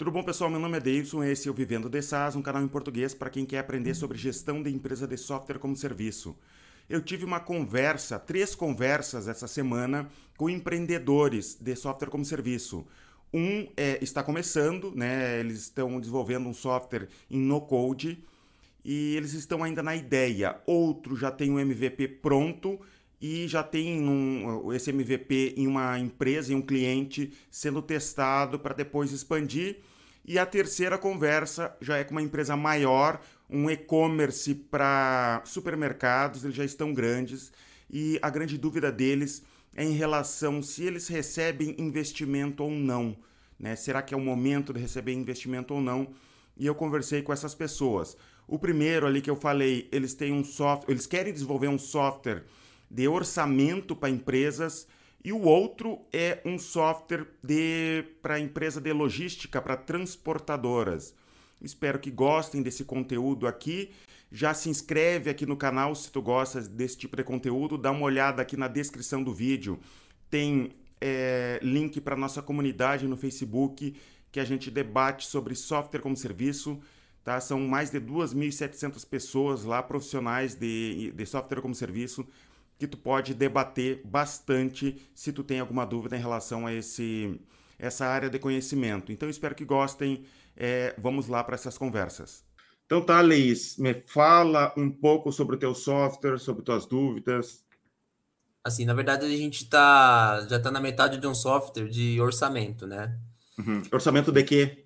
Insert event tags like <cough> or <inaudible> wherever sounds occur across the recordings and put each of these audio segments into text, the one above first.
Tudo bom, pessoal? Meu nome é Davidson, esse é o Vivendo de SaaS, um canal em português para quem quer aprender sobre gestão de empresa de software como serviço. Eu tive uma conversa, três conversas essa semana com empreendedores de software como serviço. Um é, está começando, né? Eles estão desenvolvendo um software em no-code e eles estão ainda na ideia. Outro já tem um MVP pronto e já tem um, esse MVP em uma empresa, em um cliente, sendo testado para depois expandir. E a terceira conversa já é com uma empresa maior, um e-commerce para supermercados, eles já estão grandes. E a grande dúvida deles é em relação se eles recebem investimento ou não. Né? Será que é o momento de receber investimento ou não? E eu conversei com essas pessoas. O primeiro ali que eu falei, eles têm um software, eles querem desenvolver um software de orçamento para empresas e o outro é um software para empresa de logística, para transportadoras. Espero que gostem desse conteúdo aqui. Já se inscreve aqui no canal se tu gosta desse tipo de conteúdo. Dá uma olhada aqui na descrição do vídeo. Tem é, link para nossa comunidade no Facebook que a gente debate sobre software como serviço. Tá? São mais de 2.700 pessoas lá, profissionais de, de software como serviço que tu pode debater bastante se tu tem alguma dúvida em relação a esse, essa área de conhecimento. Então, espero que gostem. É, vamos lá para essas conversas. Então tá, Leis, me fala um pouco sobre o teu software, sobre tuas dúvidas. Assim, na verdade, a gente tá, já está na metade de um software de orçamento, né? Uhum. Orçamento de quê?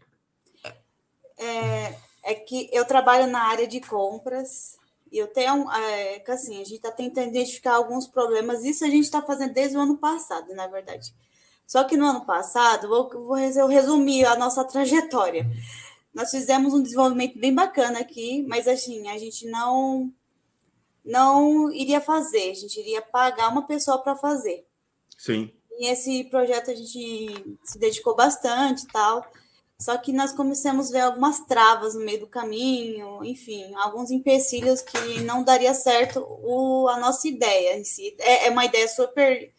É, é que eu trabalho na área de compras e eu tenho, é, que assim, a gente está tentando identificar alguns problemas, isso a gente está fazendo desde o ano passado, na verdade. Só que no ano passado, vou, vou resumir a nossa trajetória. Nós fizemos um desenvolvimento bem bacana aqui, mas assim, a gente não não iria fazer, a gente iria pagar uma pessoa para fazer. Sim. E esse projeto a gente se dedicou bastante e tal. Só que nós começamos a ver algumas travas no meio do caminho, enfim, alguns empecilhos que não daria certo o, a nossa ideia em si. É, é uma ideia super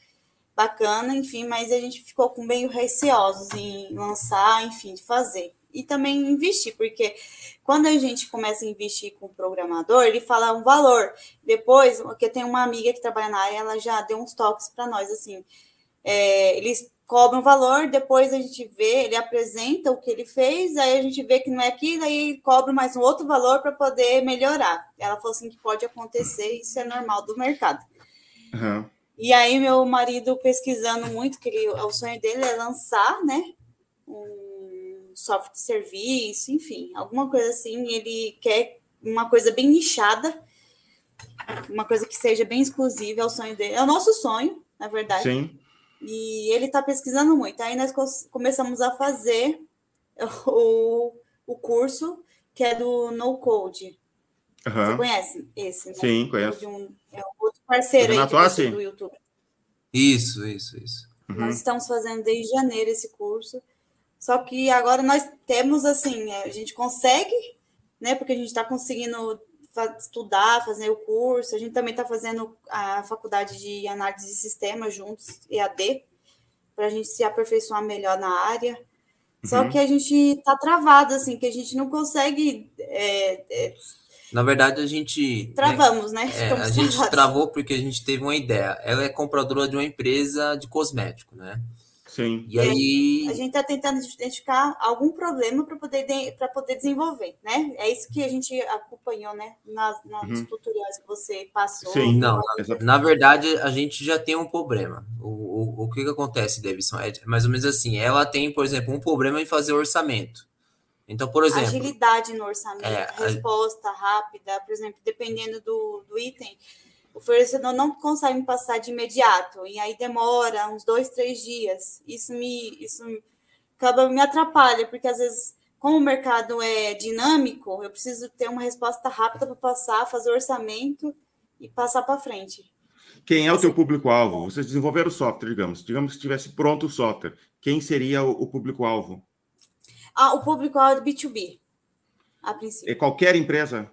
bacana, enfim, mas a gente ficou com meio receosos em lançar, enfim, de fazer. E também investir, porque quando a gente começa a investir com o programador, ele fala um valor. Depois, porque tem uma amiga que trabalha na área, ela já deu uns toques para nós, assim, é, eles cobra um valor, depois a gente vê, ele apresenta o que ele fez, aí a gente vê que não é aquilo, aí cobra mais um outro valor para poder melhorar. Ela falou assim que pode acontecer, isso é normal do mercado. Uhum. E aí meu marido pesquisando muito, que ele, o sonho dele é lançar, né, um software de serviço, enfim, alguma coisa assim, ele quer uma coisa bem nichada, uma coisa que seja bem exclusiva, é o sonho dele, é o nosso sonho, na verdade. Sim. E ele está pesquisando muito. Aí nós começamos a fazer <laughs> o, o curso que é do No Code. Uhum. Você conhece esse? Né? Sim, conheço. Um, é um outro parceiro aí de do YouTube. Isso, isso, isso. Uhum. Nós estamos fazendo desde janeiro esse curso. Só que agora nós temos assim, a gente consegue, né? Porque a gente está conseguindo estudar, fazer o curso. A gente também está fazendo a faculdade de análise de sistemas juntos, EAD, para a gente se aperfeiçoar melhor na área. Só uhum. que a gente está travado, assim, que a gente não consegue. É, é... Na verdade, a gente. Né, Travamos, né? né? É, a gente travou porque a gente teve uma ideia. Ela é compradora de uma empresa de cosmético, né? Sim. E aí. A gente está tentando identificar algum problema para poder, de, poder desenvolver, né? É isso que a gente acompanhou, né? Nas, nos uhum. tutoriais que você passou. Sim, não. Na, na, verdade, a gente já tem um problema. O, o, o que, que acontece, Davidson? É mais ou menos assim. Ela tem, por exemplo, um problema em fazer orçamento. Então, por exemplo. Agilidade no orçamento, é, resposta a... rápida, por exemplo, dependendo do, do item o fornecedor não consegue me passar de imediato, e aí demora uns dois, três dias. Isso me, isso acaba me atrapalha, porque às vezes, como o mercado é dinâmico, eu preciso ter uma resposta rápida para passar, fazer orçamento e passar para frente. Quem é o teu público-alvo? Vocês desenvolveram o software, digamos. Digamos que estivesse pronto o software. Quem seria o, o público-alvo? Ah, o público-alvo é do B2B, a princípio. É qualquer empresa?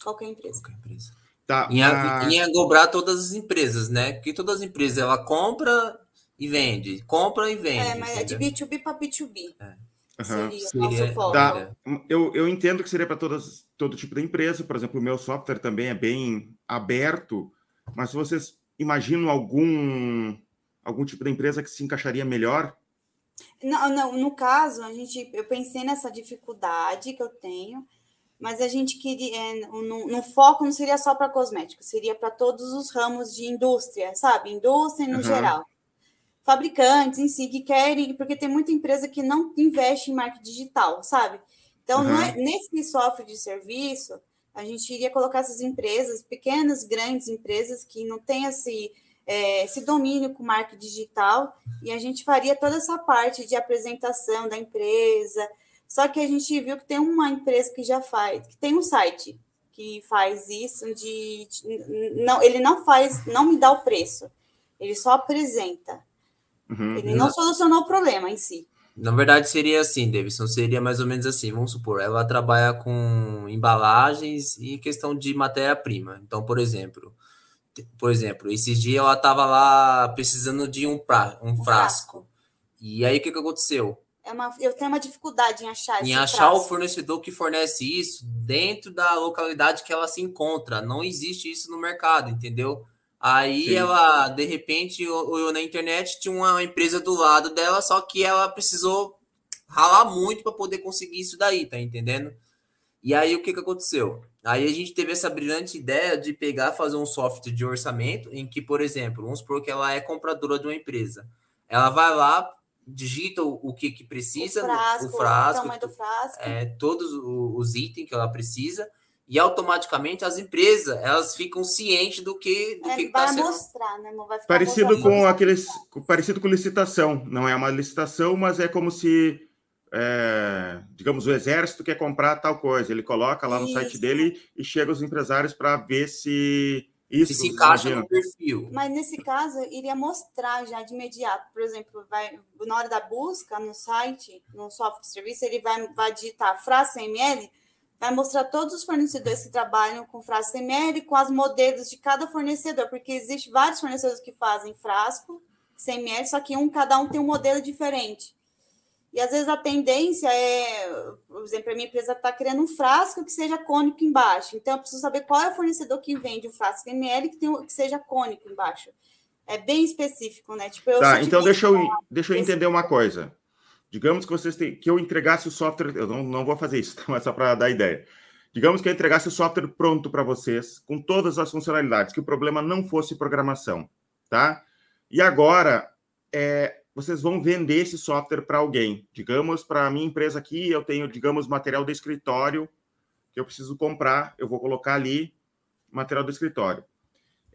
Qualquer empresa. Qualquer empresa. Tá, em, mas... em dobrar todas as empresas, né? Porque todas as empresas ela compra e vende, compra e vende. É, mas entendeu? é de B2B para B2B. É. Seria, seria tá. eu, eu entendo que seria para todo tipo de empresa, por exemplo, o meu software também é bem aberto, mas se vocês imaginam algum, algum tipo de empresa que se encaixaria melhor? Não, não, no caso, a gente, eu pensei nessa dificuldade que eu tenho, mas a gente queria, é, no, no foco não seria só para cosméticos, seria para todos os ramos de indústria, sabe? Indústria no uhum. geral fabricantes em si que querem, porque tem muita empresa que não investe em marketing digital, sabe? Então, uhum. é, nesse software de serviço, a gente iria colocar essas empresas, pequenas, grandes empresas que não têm esse, é, esse domínio com marketing digital, e a gente faria toda essa parte de apresentação da empresa. Só que a gente viu que tem uma empresa que já faz, que tem um site que faz isso de, de não, ele não faz, não me dá o preço, ele só apresenta. Uhum. Ele não solucionou o problema em si. Na verdade, seria assim, Davidson, seria mais ou menos assim. Vamos supor, ela trabalha com embalagens e questão de matéria-prima. Então, por exemplo, por exemplo, esses dias ela estava lá precisando de um, pra, um, um frasco. frasco. E aí o que, que aconteceu? É uma, eu tenho uma dificuldade em achar Em achar o fornecedor que fornece isso dentro da localidade que ela se encontra. Não existe isso no mercado, entendeu? Aí Sim. ela, de repente, olhou na internet, tinha uma empresa do lado dela, só que ela precisou ralar muito para poder conseguir isso daí, tá entendendo? E aí o que, que aconteceu? Aí a gente teve essa brilhante ideia de pegar, fazer um software de orçamento, em que, por exemplo, vamos supor que ela é compradora de uma empresa. Ela vai lá, digita o, o que, que precisa, o frasco, o frasco, o frasco. É, todos os itens que ela precisa, e automaticamente as empresas elas ficam cientes do que do é, que vai sendo... mostrar, né? Vai parecido com aqueles parecido com licitação, não é uma licitação, mas é como se é, digamos o exército quer comprar tal coisa, ele coloca lá no isso. site dele e chega os empresários para ver se isso se encaixa no perfil. Mas nesse caso, iria mostrar já de imediato. Por exemplo, vai, na hora da busca no site, no software serviço, ele vai, vai digitar frase ml vai mostrar todos os fornecedores que trabalham com frasco CML, com as modelos de cada fornecedor, porque existe vários fornecedores que fazem frasco CML, só que um cada um tem um modelo diferente. E às vezes a tendência é, por exemplo, a minha empresa está criando um frasco que seja cônico embaixo. Então eu preciso saber qual é o fornecedor que vende o frasco ML que, tem, que seja cônico embaixo. É bem específico, né? Tipo, tá, então deixa eu, deixa eu entender uma coisa. Digamos que vocês têm, que eu entregasse o software, eu não, não vou fazer isso, <laughs> mas só para dar ideia. Digamos que eu entregasse o software pronto para vocês, com todas as funcionalidades, que o problema não fosse programação, tá? E agora, é, vocês vão vender esse software para alguém. Digamos, para a minha empresa aqui, eu tenho, digamos, material de escritório que eu preciso comprar, eu vou colocar ali material do escritório.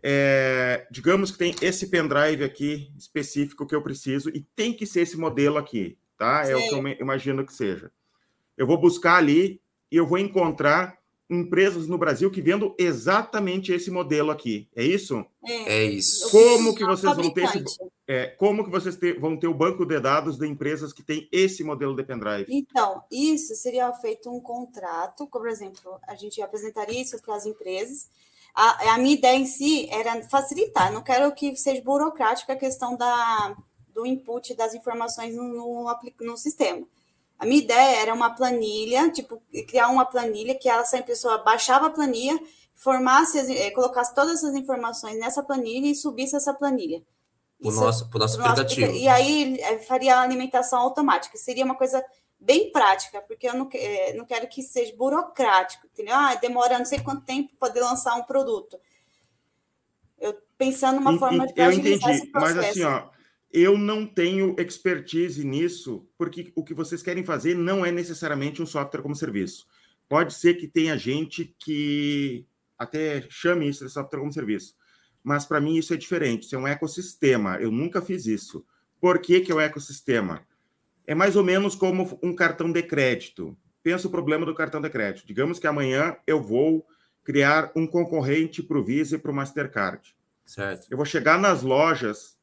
É, digamos que tem esse pendrive aqui específico que eu preciso e tem que ser esse modelo aqui tá? Sim. É o que eu imagino que seja. Eu vou buscar ali e eu vou encontrar empresas no Brasil que vendam exatamente esse modelo aqui. É isso? É, é isso. Como que vocês vão ter esse, é, como que vocês ter, vão ter o banco de dados de empresas que tem esse modelo de pendrive? Então, isso seria feito um contrato, por exemplo, a gente apresentaria isso para as empresas. A, a minha ideia em si era facilitar, não quero que seja burocrática a questão da do input das informações no, no, no sistema. A minha ideia era uma planilha, tipo, criar uma planilha que ela, essa pessoa baixava a planilha, formasse, eh, colocasse todas essas informações nessa planilha e subisse essa planilha. O nosso, pro nosso aplicativo. E aí eh, faria a alimentação automática. Seria uma coisa bem prática, porque eu não, eh, não quero que seja burocrático, entendeu? Ah, demora não sei quanto tempo para poder lançar um produto. Eu pensando numa forma de eu entendi, mas assim, ó, eu não tenho expertise nisso, porque o que vocês querem fazer não é necessariamente um software como serviço. Pode ser que tenha gente que até chame isso de software como serviço, mas para mim isso é diferente, isso é um ecossistema. Eu nunca fiz isso. Por que, que é um ecossistema? É mais ou menos como um cartão de crédito. Pensa o problema do cartão de crédito. Digamos que amanhã eu vou criar um concorrente para o Visa e para o Mastercard. Certo. Eu vou chegar nas lojas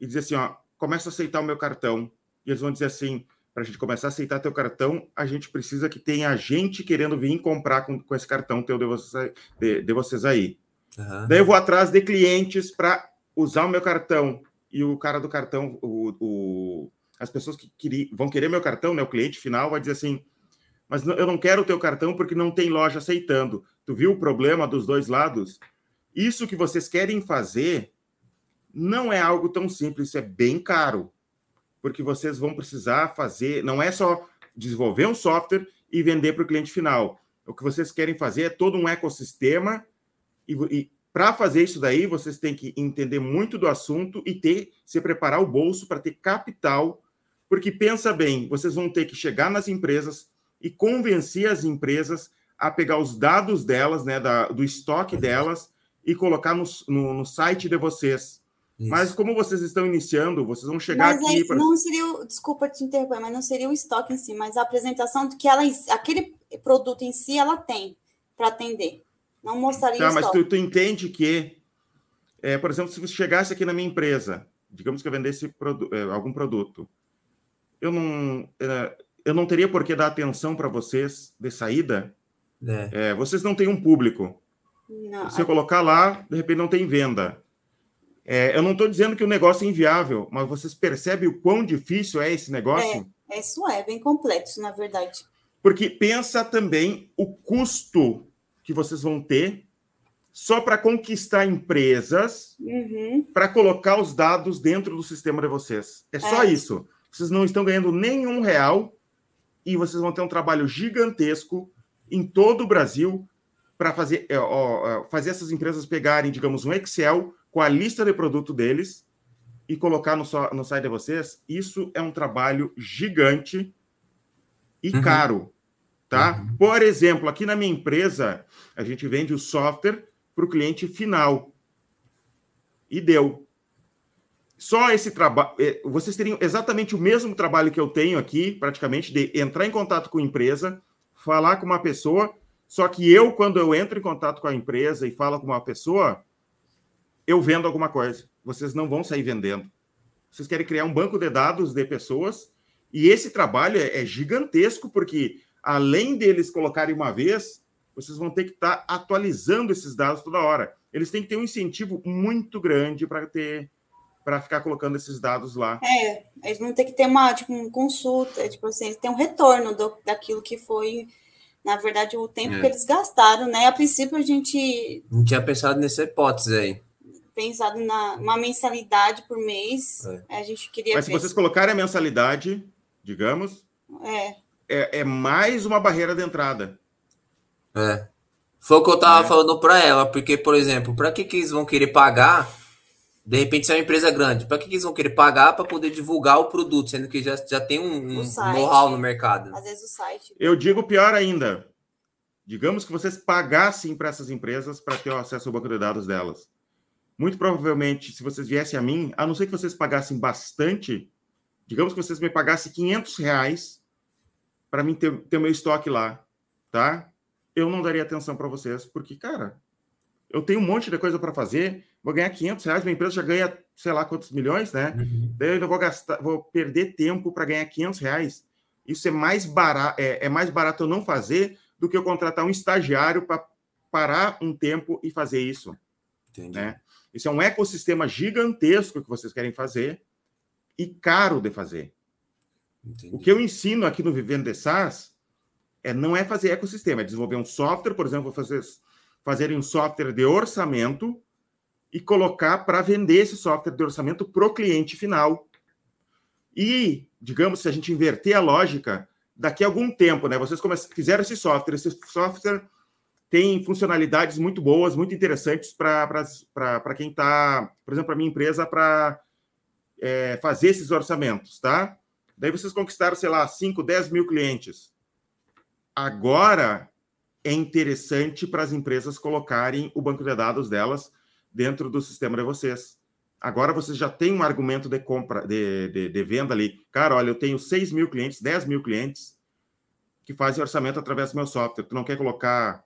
e dizer assim, ó, começa a aceitar o meu cartão. E eles vão dizer assim, para a gente começar a aceitar teu cartão, a gente precisa que tenha gente querendo vir comprar com, com esse cartão teu de vocês, de, de vocês aí. Uhum. Daí eu vou atrás de clientes para usar o meu cartão. E o cara do cartão, o, o, as pessoas que queri, vão querer meu cartão, né? O cliente final vai dizer assim, mas eu não quero o teu cartão porque não tem loja aceitando. Tu viu o problema dos dois lados? Isso que vocês querem fazer não é algo tão simples, é bem caro, porque vocês vão precisar fazer, não é só desenvolver um software e vender para o cliente final. O que vocês querem fazer é todo um ecossistema e, e para fazer isso daí, vocês têm que entender muito do assunto e ter se preparar o bolso para ter capital, porque pensa bem, vocês vão ter que chegar nas empresas e convencer as empresas a pegar os dados delas, né, da, do estoque delas e colocar no, no, no site de vocês. Isso. Mas como vocês estão iniciando, vocês vão chegar mas aqui. Pra... Não seria, desculpa te interromper, mas não seria o estoque em si, mas a apresentação do que ela, aquele produto em si, ela tem para atender. Não mostraria Tá, mas tu, tu, entende que, é, por exemplo, se você chegasse aqui na minha empresa, digamos que eu vendesse produ é, algum produto, eu não, é, eu não teria por que dar atenção para vocês de saída. É. é. vocês não têm um público. Não, Se eu colocar lá, de repente não tem venda. É, eu não estou dizendo que o negócio é inviável, mas vocês percebem o quão difícil é esse negócio? É, isso é bem complexo, na verdade. Porque pensa também o custo que vocês vão ter só para conquistar empresas, uhum. para colocar os dados dentro do sistema de vocês. É só é. isso. Vocês não estão ganhando nenhum real e vocês vão ter um trabalho gigantesco em todo o Brasil para fazer, é, ó, fazer essas empresas pegarem, digamos, um Excel com a lista de produto deles e colocar no, no site de vocês. Isso é um trabalho gigante e uhum. caro tá? Uhum. Por exemplo, aqui na minha empresa, a gente vende o software para o cliente final. E deu. Só esse trabalho. É, vocês teriam exatamente o mesmo trabalho que eu tenho aqui, praticamente, de entrar em contato com a empresa, falar com uma pessoa. Só que eu, quando eu entro em contato com a empresa e falo com uma pessoa, eu vendo alguma coisa. Vocês não vão sair vendendo. Vocês querem criar um banco de dados de pessoas. E esse trabalho é, é gigantesco, porque além deles colocarem uma vez, vocês vão ter que estar tá atualizando esses dados toda hora. Eles têm que ter um incentivo muito grande para ter para ficar colocando esses dados lá. É, eles vão ter que ter uma tipo, uma consulta, tipo assim, tem um retorno do, daquilo que foi, na verdade, o tempo é. que eles gastaram, né? A princípio a gente. Não tinha pensado nessa hipótese aí. Pensado na uma mensalidade por mês. É. A gente queria. Mas ver. se vocês colocarem a mensalidade, digamos. É é, é mais uma barreira de entrada. É. Foi o que eu tava é. falando para ela, porque, por exemplo, para que, que eles vão querer pagar? De repente, se é uma empresa grande, para que, que eles vão querer pagar para poder divulgar o produto, sendo que já, já tem um, um know-how no mercado? Às vezes o site. Eu digo pior ainda. Digamos que vocês pagassem para essas empresas para ter o acesso ao banco de dados delas. Muito provavelmente, se vocês viessem a mim, a não ser que vocês pagassem bastante, digamos que vocês me pagassem 500 reais para mim ter, ter meu estoque lá, tá? Eu não daria atenção para vocês, porque, cara, eu tenho um monte de coisa para fazer, vou ganhar 500 reais, minha empresa já ganha, sei lá quantos milhões, né? Uhum. Daí eu ainda vou gastar, vou perder tempo para ganhar 500 reais. Isso é mais barato, é, é, mais barato eu não fazer do que eu contratar um estagiário para parar um tempo e fazer isso. Entendi. Né? Isso é um ecossistema gigantesco que vocês querem fazer e caro de fazer. Entendi. O que eu ensino aqui no Vivendo de SaaS é, não é fazer ecossistema, é desenvolver um software, por exemplo, fazer, fazer um software de orçamento e colocar para vender esse software de orçamento para o cliente final. E, digamos, se a gente inverter a lógica, daqui a algum tempo, né? Vocês fizeram esse software, esse software tem funcionalidades muito boas, muito interessantes para quem está, por exemplo, para minha empresa, para é, fazer esses orçamentos, tá? Daí vocês conquistaram, sei lá, 5, 10 mil clientes. Agora é interessante para as empresas colocarem o banco de dados delas dentro do sistema de vocês. Agora vocês já têm um argumento de compra, de, de, de venda ali. Cara, olha, eu tenho 6 mil clientes, 10 mil clientes que fazem orçamento através do meu software. Tu não quer colocar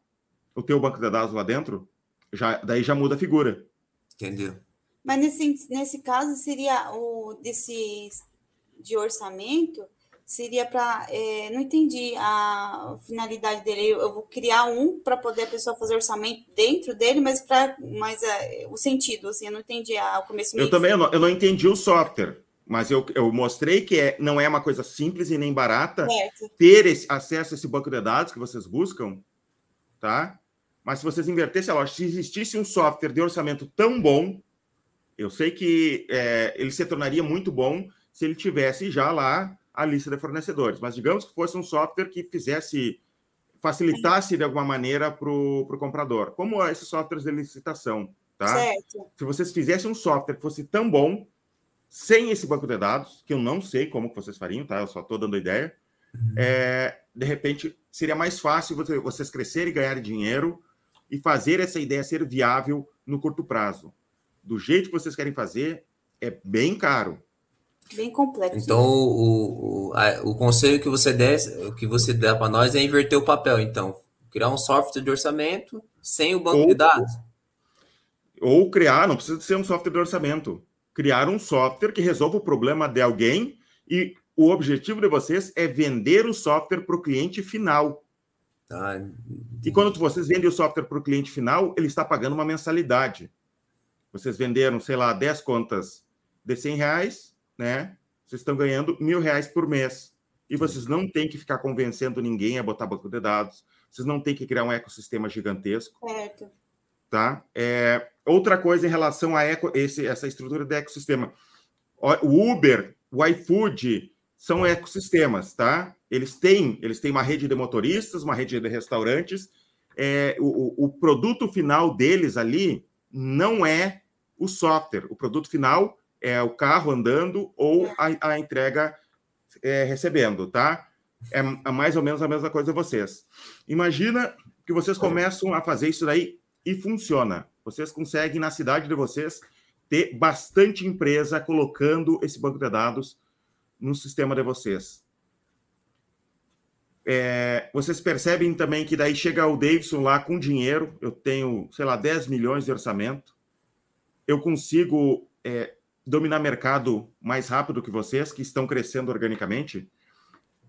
o teu banco de dados lá dentro? Já, daí já muda a figura. Entendeu? Mas nesse, nesse caso seria o desses de orçamento seria para. É, não entendi a finalidade dele. Eu, vou criar um para poder a pessoa fazer orçamento dentro dele, mas para mas é, o sentido, assim, eu não entendi a, o começo. Eu também eu não, eu não entendi o software. Mas eu, eu mostrei que é, não é uma coisa simples e nem barata Certo. ter esse, acesso a esse banco de dados que vocês buscam, tá? Mas se vocês invertessem a lógica, se existisse um software de orçamento tão bom, eu sei que é, ele se tornaria muito bom se ele tivesse já lá a lista de fornecedores. Mas digamos que fosse um software que fizesse, facilitasse de alguma maneira para o comprador, como esses softwares de licitação, tá? Certo. Se vocês fizessem um software que fosse tão bom, sem esse banco de dados, que eu não sei como que vocês fariam, tá? Eu só estou dando ideia. É, de repente, seria mais fácil você- vocês crescerem e ganharem dinheiro e fazer essa ideia ser viável no curto prazo. Do jeito que vocês querem fazer, é bem caro. Bem complexo. Então, o, o, a- o conselho que você der, o que você dá para nós é inverter o papel. Então, criar um software de orçamento sem o banco Ou- de dados. Ou criar, não precisa ser um software de orçamento, criar um software que resolva o problema de alguém e o objetivo de vocês é vender o software para o cliente final. Tá? E quando vocês vendem o software para o cliente final, ele está pagando uma mensalidade. Vocês venderam, sei lá, 10 contas de 100 reais, né? Vocês estão ganhando mil reais por mês. E vocês não têm que ficar convencendo ninguém a botar banco de dados. Vocês não têm que criar um ecossistema gigantesco, Certo. tá? É, outra coisa em relação a eco, esse, essa estrutura de ecossistema. O Uber, o iFood são ecossistemas, tá? Eles têm, eles têm uma rede de motoristas, uma rede de restaurantes. É, o, o- produto final deles ali não é o software. O produto final é o carro andando ou a, a entrega é, recebendo, tá? É, é mais ou menos a mesma coisa vocês. Imagina que vocês começam a fazer isso daí e funciona. Vocês conseguem, na cidade de vocês, ter bastante empresa colocando esse banco de dados no sistema de vocês. É, vocês percebem também que daí chega o Davidson lá com dinheiro, eu tenho, sei lá, 10 milhões de orçamento, eu consigo é, dominar mercado mais rápido que vocês, que estão crescendo organicamente.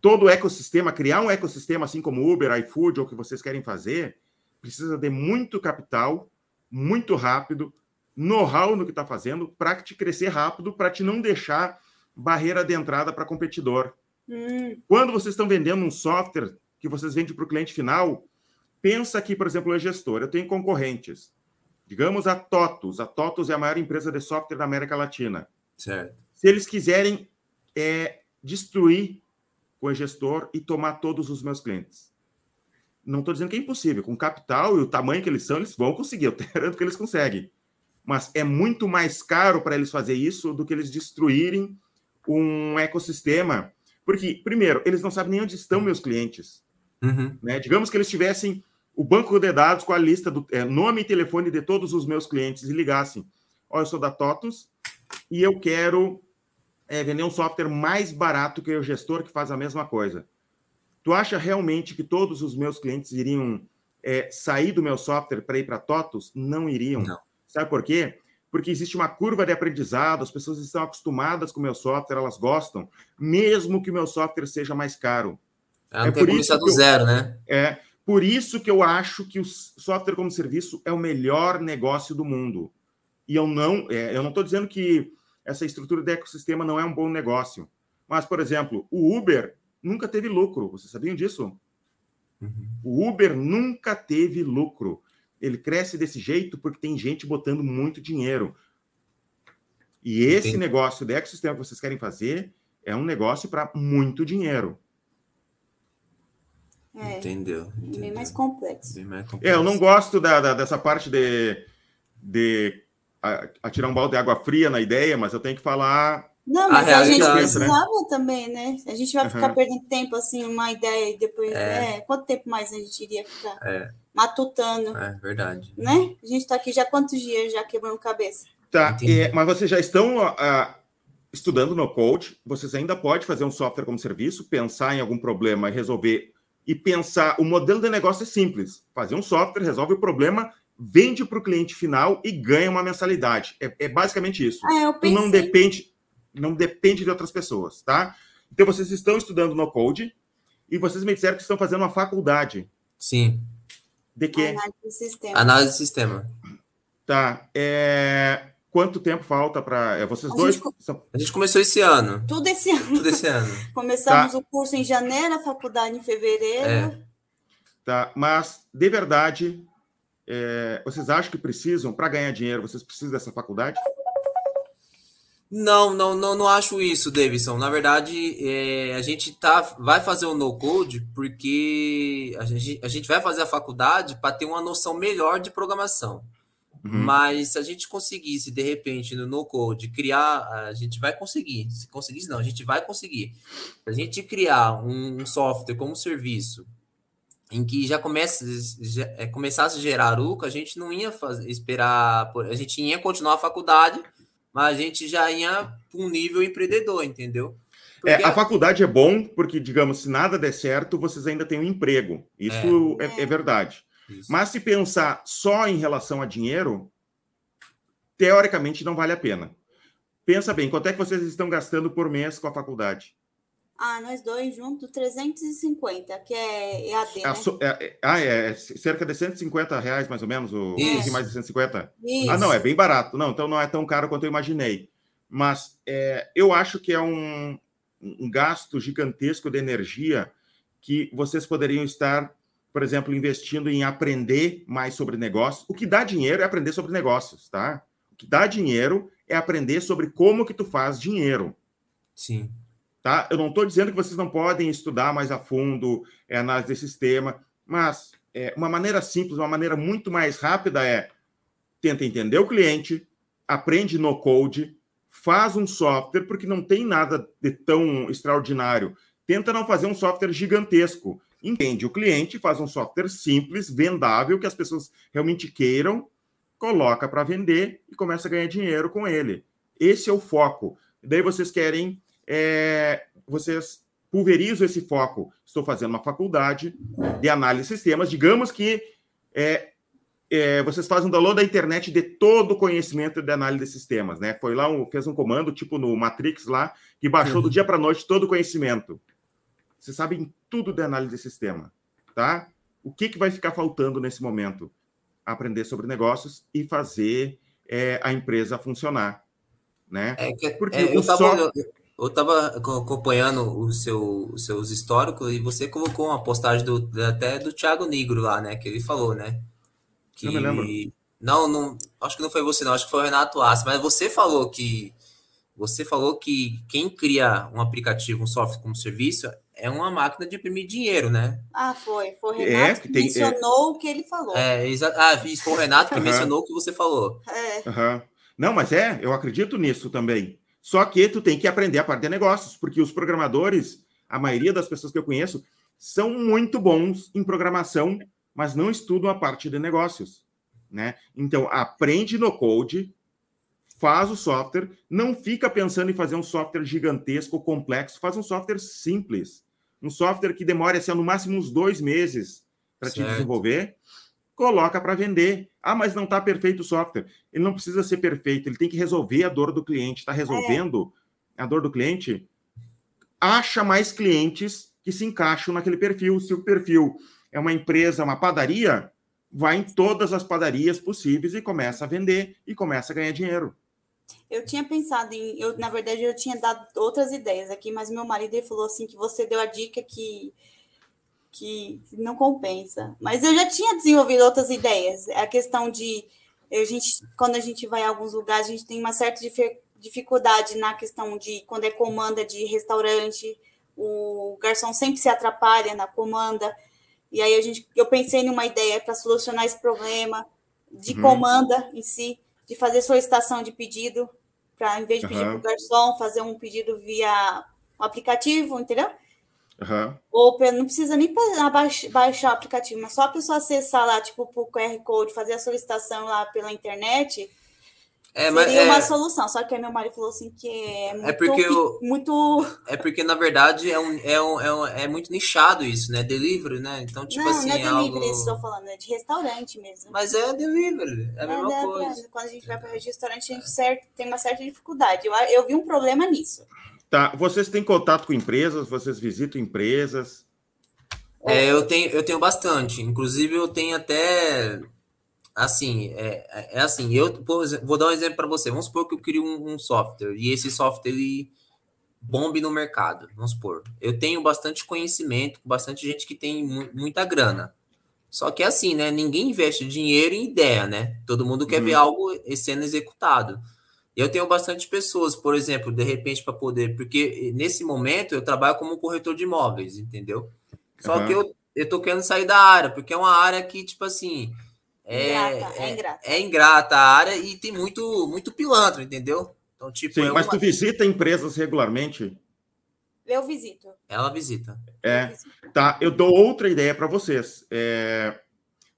Todo o ecossistema, criar um ecossistema assim como Uber, iFood, ou o que vocês querem fazer, precisa de muito capital, muito rápido, know-how no que está fazendo, para te crescer rápido, para te não deixar barreira de entrada para competidor. Hum, Quando vocês estão vendendo um software que vocês vendem para o cliente final, pensa que, por exemplo, é gestor. Eu tenho concorrentes. Digamos a TOTUS. A TOTUS é a maior empresa de software da América Latina. Certo. Se eles quiserem é, destruir o gestor e tomar todos os meus clientes. Não estou dizendo que é impossível. Com o capital e o tamanho que eles são, eles vão conseguir. <laughs> Eu garanto que eles conseguem. Mas é muito mais caro para eles fazer isso do que eles destruírem um ecossistema. Porque, primeiro, eles não sabem nem onde estão meus clientes. Uhum. Né? Digamos que eles tivessem o banco de dados com a lista do é, nome e telefone de todos os meus clientes e ligassem. Olha, eu sou da TOTUS e eu quero é, vender um software mais barato que o gestor que faz a mesma coisa. Tu acha realmente que todos os meus clientes iriam é, sair do meu software para ir para TOTUS? Não iriam. Não. Sabe por quê? Porque existe uma curva de aprendizado, as pessoas estão acostumadas com o meu software, elas gostam, mesmo que o meu software seja mais caro. Ela É por isso do que eu- zero, né? É por isso que eu acho que o software como serviço é o melhor negócio do mundo. E eu não, é, eu não estou dizendo que essa estrutura de ecossistema não é um bom negócio. Mas, por exemplo, o Uber nunca teve lucro. Vocês sabiam disso? Uhum. O Uber nunca teve lucro. Ele cresce desse jeito porque tem gente botando muito dinheiro. E esse Entendi. negócio de ecossistema que vocês querem fazer é um negócio para muito dinheiro. é, Entendeu? bem entendeu. mais complexo. Bem mais É, eu não complexo. gosto da, da- dessa parte de, de atirar um balde de água fria na ideia, mas eu tenho que falar. Não, A mas a, gente realidade, precisava também, né? A gente vai ficar Uhum. perdendo tempo, assim, uma ideia e depois. É. É. quanto tempo mais a gente iria ficar É. matutando, É verdade. né? A gente tá aqui já há quantos dias já quebrando cabeça? Tá, é, mas vocês já estão ah, estudando no Code, vocês ainda podem fazer um software como serviço, pensar em algum problema e resolver. E pensar, o modelo de negócio é simples: fazer um software, resolve o problema, vende para o cliente final e ganha uma mensalidade. É, é basicamente isso. Ah, eu Tu pensei. não depende, não depende de outras pessoas, tá? Então vocês estão estudando no Code e vocês me disseram que estão fazendo uma faculdade. Sim. De quê? Análise do sistema. Análise de sistema. Tá. É... quanto tempo falta para é, vocês a dois? Gente, a gente começou esse ano. Tudo esse ano. Tudo esse ano. <laughs> Começamos tá. o curso em janeiro, a faculdade em fevereiro. É. Tá, mas de verdade, é, vocês acham que precisam para ganhar dinheiro? Vocês precisam dessa faculdade? Não, não, não, não acho isso, Davidson. Na verdade, é, a gente tá, vai fazer o no code porque a gente, a gente vai fazer a faculdade para ter uma noção melhor de programação. Uhum. Mas se a gente conseguisse, de repente, no no code, criar, a gente vai conseguir. Se conseguisse, não, a gente vai conseguir. Se a gente criar um software como serviço em que já, comece, já é, começasse a gerar UCA, a gente não ia fazer, esperar, a gente ia continuar a faculdade mas a gente já ia para um nível empreendedor, entendeu? É, a faculdade é bom porque, digamos, se nada der certo, vocês ainda têm um emprego. Isso é, é, é verdade. Isso. Mas se pensar só em relação a dinheiro, teoricamente não vale a pena. Pensa bem, quanto é que vocês estão gastando por mês com a faculdade? Ah, nós dois juntos, 350, que é EAD, né? É, é, ah, é, é cerca de 150 reais, mais ou menos, o Isso. mais de 150? Isso. Ah, não, é bem barato. Não, então não é tão caro quanto eu imaginei. Mas é, eu acho que é um, um gasto gigantesco de energia que vocês poderiam estar, por exemplo, investindo em aprender mais sobre negócios. O que dá dinheiro é aprender sobre negócios, tá? O que dá dinheiro é aprender sobre como que tu faz dinheiro. Sim. Tá? Eu não estou dizendo que vocês não podem estudar mais a fundo é, análise de sistema, mas é, uma maneira simples, uma maneira muito mais rápida é tenta entender o cliente, aprende no code, faz um software, porque não tem nada de tão extraordinário. Tenta não fazer um software gigantesco. Entende o cliente, faz um software simples, vendável, que as pessoas realmente queiram, coloca para vender e começa a ganhar dinheiro com ele. Esse é o foco. Daí vocês querem é, vocês pulverizam esse foco. Estou fazendo uma faculdade de análise de sistemas. Digamos que é, é, vocês fazem um download da internet de todo o conhecimento de análise de sistemas, né? Foi lá, um, fez um comando, tipo no Matrix lá, que baixou uhum. do dia para a noite todo o conhecimento. Vocês sabem tudo de análise de sistema, tá? O que, que vai ficar faltando nesse momento? Aprender sobre negócios e fazer é, a empresa funcionar, né? É que, Porque é, o tava, eu estava acompanhando o seu, os seus históricos e você colocou uma postagem do, até do Thiago Negro lá, né? Que ele falou, né? Que... Não me lembro. Não, não, acho que não foi você, não, acho que foi o Renato Assi, mas você falou que você falou que quem cria um aplicativo, um software como serviço, é uma máquina de imprimir dinheiro, né? Ah, foi. Foi o é, Renato é, que, tem, mencionou é... o que ele falou. É, exa... Ah, foi o Renato que uhum. mencionou o que você falou. É. Uhum. Não, mas é, eu acredito nisso também. Só que tu tem que aprender a parte de negócios, porque os programadores, a maioria das pessoas que eu conheço, são muito bons em programação, mas não estudam a parte de negócios, né? Então, aprende no code, faz o software, não fica pensando em fazer um software gigantesco, complexo, faz um software simples, um software que demore assim, no máximo uns dois meses para te desenvolver, coloca para vender. Ah, mas não está perfeito o software. Ele não precisa ser perfeito, ele tem que resolver a dor do cliente. Está resolvendo é. a dor do cliente? Acha mais clientes que se encaixam naquele perfil. Se o perfil é uma empresa, uma padaria, vai em todas as padarias possíveis e começa a vender e começa a ganhar dinheiro. Eu tinha pensado em, eu na verdade eu tinha dado outras ideias aqui, mas meu marido falou assim que você deu a dica que que não compensa. Mas eu já tinha desenvolvido outras ideias. A questão de a gente, quando a gente vai a alguns lugares, a gente tem uma certa dificuldade na questão de quando é comanda de restaurante, o garçom sempre se atrapalha na comanda. E aí a gente, eu pensei numa ideia para solucionar esse problema de uhum. comanda em si, de fazer solicitação de pedido, para em vez de pedir para o garçom, fazer um pedido via aplicativo, entendeu? Uhum. Ou não precisa nem baixar o aplicativo, mas só a pessoa acessar lá, tipo, por QR Code, fazer a solicitação lá pela internet, é, mas, seria é, uma solução. Só que aí meu marido falou assim que é, é muito... É porque, eu, muito... <laughs> é porque na verdade, é, um, é, um, é, um, é muito nichado isso, né? Delivery, né? Então, tipo não, assim... Não, é delivery, algo... estou falando, é de restaurante mesmo. Mas é delivery, é a mesma é, coisa. Quando a gente vai para restaurante, a gente certo, tem uma certa dificuldade. Eu, eu vi um problema nisso. Tá. Vocês têm contato com empresas? Vocês visitam empresas? É, eu tenho, eu tenho bastante. Inclusive, eu tenho até assim, é, é, é assim, eu vou dar um exemplo para você. Vamos supor que eu crio um, um, software e esse software ele bombe no mercado. Vamos supor, eu tenho bastante conhecimento, bastante gente que tem mu muita grana. Só que assim, né? Ninguém investe dinheiro em ideia, né? Todo mundo quer uhum. ver algo sendo executado. Eu tenho bastante pessoas, por exemplo, de repente, para poder, porque nesse momento eu trabalho como corretor de imóveis, entendeu? Só uhum. que eu, eu tô querendo sair da área, porque é uma área que, tipo assim, é, ingrata, é, é, ingrata. é ingrata a área e tem muito, muito pilantra, entendeu? Então, tipo, Sim, é mas tu visita empresas regularmente? Eu visito. Ela visita. É, tá. Eu dou outra ideia para vocês. É,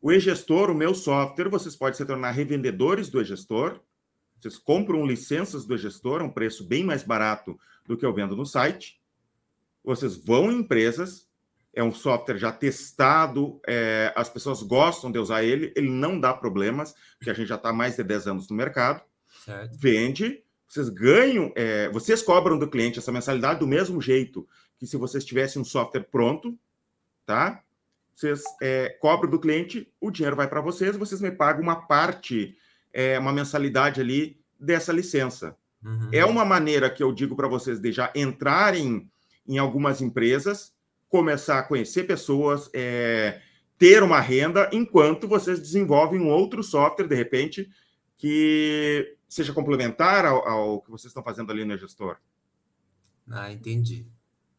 o e-gestor, o meu software, vocês podem se tornar revendedores do e-gestor. Vocês compram licenças do gestor a um preço bem mais barato do que eu vendo no site. Vocês vão em empresas, é um software já testado, é, as pessoas gostam de usar ele, ele não dá problemas, porque a gente já está mais de 10 anos no mercado. Certo. Vende, vocês ganham, é, vocês cobram do cliente essa mensalidade do mesmo jeito que se vocês tivessem um software pronto, tá? Vocês é, cobram do cliente, o dinheiro vai para vocês, vocês me pagam uma parte é, uma mensalidade ali dessa licença. Uhum. É uma maneira que eu digo para vocês de já entrarem em algumas empresas, começar a conhecer pessoas, é, ter uma renda, enquanto vocês desenvolvem um outro software, de repente, que seja complementar ao, ao que vocês estão fazendo ali no gestor. Ah, entendi.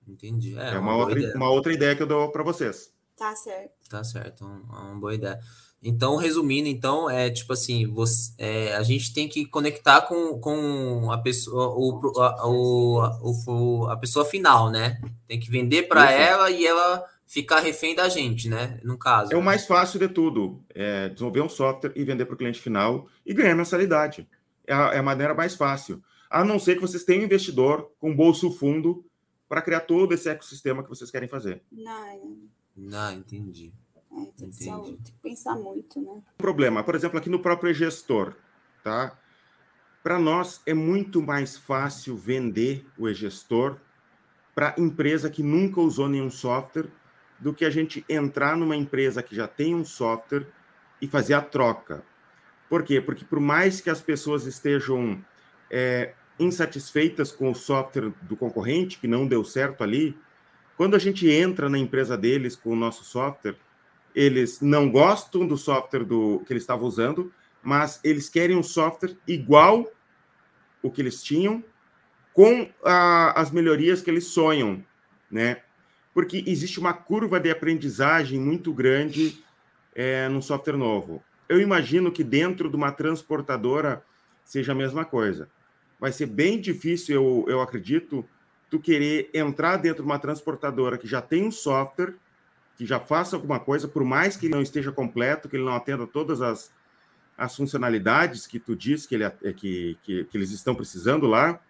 Entendi. É, é uma, uma, outra, uma outra ideia que eu dou para vocês. Tá certo. Tá certo, é uma boa ideia. Então, resumindo, então, é tipo assim, você, é, a gente tem que conectar com, com a pessoa, o, a, o, o, a pessoa final, né? Tem que vender para ela e ela ficar refém da gente, né? No caso. É o mais fácil de tudo, é desenvolver um software e vender para o cliente final e ganhar mensalidade. É a, é a maneira mais fácil. A não ser que vocês tenham um investidor com bolso fundo para criar todo esse ecossistema que vocês querem fazer. Não, não entendi. É, tem, que tem, que pensar muito, né? Problema, por exemplo, aqui no próprio gestor, tá? Para nós é muito mais fácil vender o e-gestor para empresa que nunca usou nenhum software do que a gente entrar numa empresa que já tem um software e fazer a troca. Por quê? Porque por mais que as pessoas estejam é, insatisfeitas com o software do concorrente, que não deu certo ali, quando a gente entra na empresa deles com o nosso software, eles não gostam do software do que eles estavam usando, mas eles querem um software igual o que eles tinham, com a, as melhorias que eles sonham, né? Porque existe uma curva de aprendizagem muito grande é, no software novo. Eu imagino que dentro de uma transportadora seja a mesma coisa. Vai ser bem difícil, eu, eu acredito, tu querer entrar dentro de uma transportadora que já tem um software que já faça alguma coisa, por mais que ele não esteja completo, que ele não atenda todas as, as funcionalidades que tu diz que, ele, é, que, que, que eles estão precisando lá,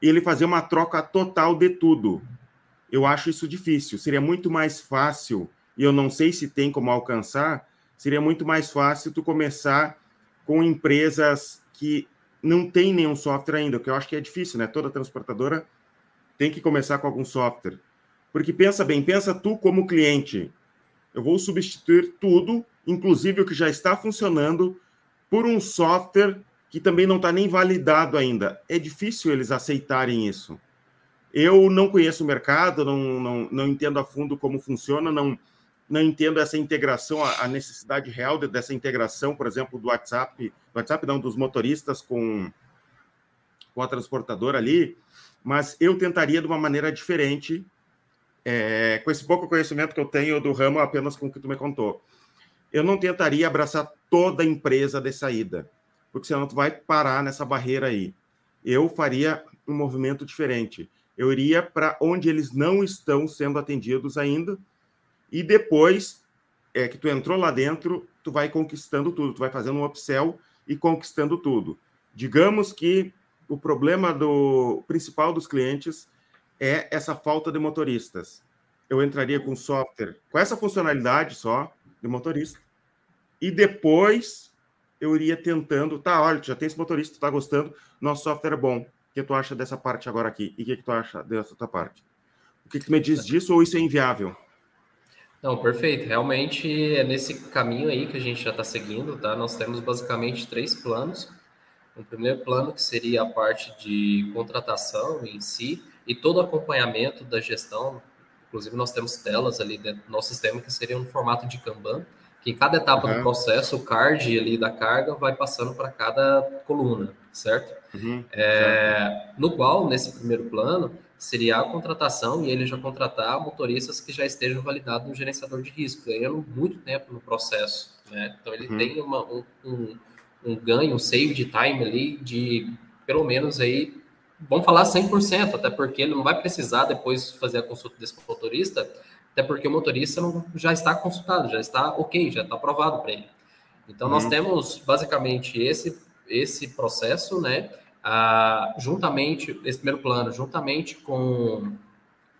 ele fazer uma troca total de tudo. Eu acho isso difícil. Seria muito mais fácil, e eu não sei se tem como alcançar, seria muito mais fácil tu começar com empresas que não tem nenhum software ainda, que eu acho que é difícil, né? Toda transportadora tem que começar com algum software. Porque pensa bem, pensa tu como cliente. Eu vou substituir tudo, inclusive o que já está funcionando, por um software que também não está nem validado ainda. É difícil eles aceitarem isso. Eu não conheço o mercado, não, não, não entendo a fundo como funciona, não, não entendo essa integração, a, necessidade real dessa integração, por exemplo, do WhatsApp, WhatsApp não, dos motoristas com, com a transportadora ali, mas eu tentaria de uma maneira diferente é, com esse pouco conhecimento que eu tenho do ramo, apenas com o que tu me contou, eu não tentaria abraçar toda a empresa de saída, porque senão tu vai parar nessa barreira aí. Eu faria um movimento diferente. Eu iria para onde eles não estão sendo atendidos ainda, e depois é, que tu entrou lá dentro, tu vai conquistando tudo, tu vai fazendo um upsell e conquistando tudo. Digamos que o problema do principal dos clientes é essa falta de motoristas. Eu entraria com software com essa funcionalidade só de motorista. E depois eu iria tentando, tá, olha, já tem esse motorista, tu tá gostando, nosso software é bom. O que tu acha dessa parte agora aqui? E o que, tu acha dessa outra parte? O que, que tu me diz disso ou isso é inviável? Não, perfeito. Realmente é nesse caminho aí que a gente já está seguindo, tá? Nós temos basicamente três planos. O primeiro plano que seria a parte de contratação em si e todo o acompanhamento da gestão. Inclusive nós temos telas ali dentro do nosso sistema que seria no formato de Kanban, que em cada etapa uhum. do processo o card ali da carga vai passando para cada coluna, certo? Uhum. É, no qual nesse primeiro plano seria a contratação e ele já contratar motoristas que já estejam validados no gerenciador de risco, ganhando muito tempo no processo. Né? Então, ele uhum. tem uma, um, um, um, ganho, um save de time ali de pelo menos aí, vamos falar 100%, até porque ele não vai precisar depois fazer a consulta desse motorista, até porque o motorista não, já está consultado, já está ok, já está aprovado para ele. Então, uhum. nós temos basicamente esse, esse processo, né? ah, juntamente, esse primeiro plano, juntamente com,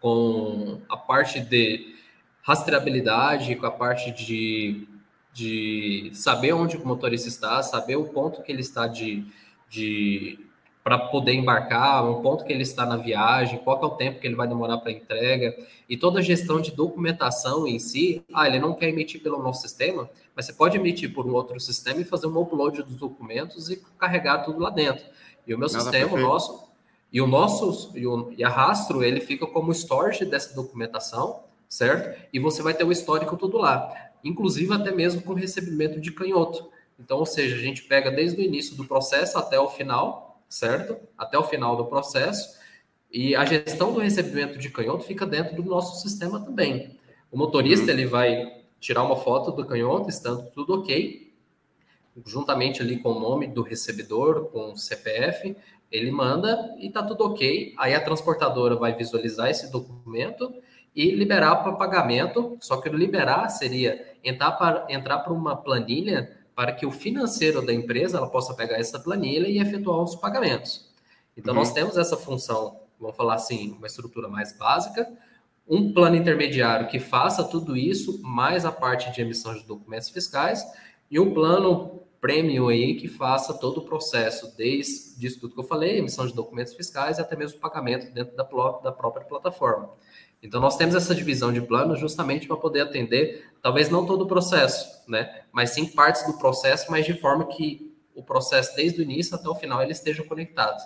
com a parte de rastreabilidade, com a parte de, de saber onde o motorista está, saber o ponto que ele está de, de para poder embarcar, um ponto que ele está na viagem, qual é o tempo que ele vai demorar para entrega, e toda a gestão de documentação em si. Ah, ele não quer emitir pelo nosso sistema, mas você pode emitir por um outro sistema e fazer um upload dos documentos e carregar tudo lá dentro. E o meu Nada sistema, o nosso, e o nosso, e, o, e a Rastro, ele fica como storage dessa documentação, certo? E você vai ter o histórico tudo lá, inclusive até mesmo com recebimento de canhoto. Então, ou seja, a gente pega desde o início do processo até o final, certo? Até o final do processo, e a gestão do recebimento de canhoto fica dentro do nosso sistema também. O motorista, uhum. ele vai tirar uma foto do canhoto, estando tudo ok, juntamente ali com o nome do recebedor, com o CPF, ele manda e tá tudo ok. Aí a transportadora vai visualizar esse documento e liberar para pagamento. Só que liberar seria entrar para entrar para uma planilha para que o financeiro da empresa ela possa pegar essa planilha e efetuar os pagamentos. Então uhum. nós temos essa função, vamos falar assim, uma estrutura mais básica, um plano intermediário que faça tudo isso, mais a parte de emissão de documentos fiscais, e um plano premium aí que faça todo o processo, desde isso tudo que eu falei, emissão de documentos fiscais e até mesmo pagamento dentro da, da própria plataforma. Então, nós temos essa divisão de planos justamente para poder atender, talvez não todo o processo, né? Mas sim partes do processo, mas de forma que o processo, desde o início até o final, ele esteja conectado.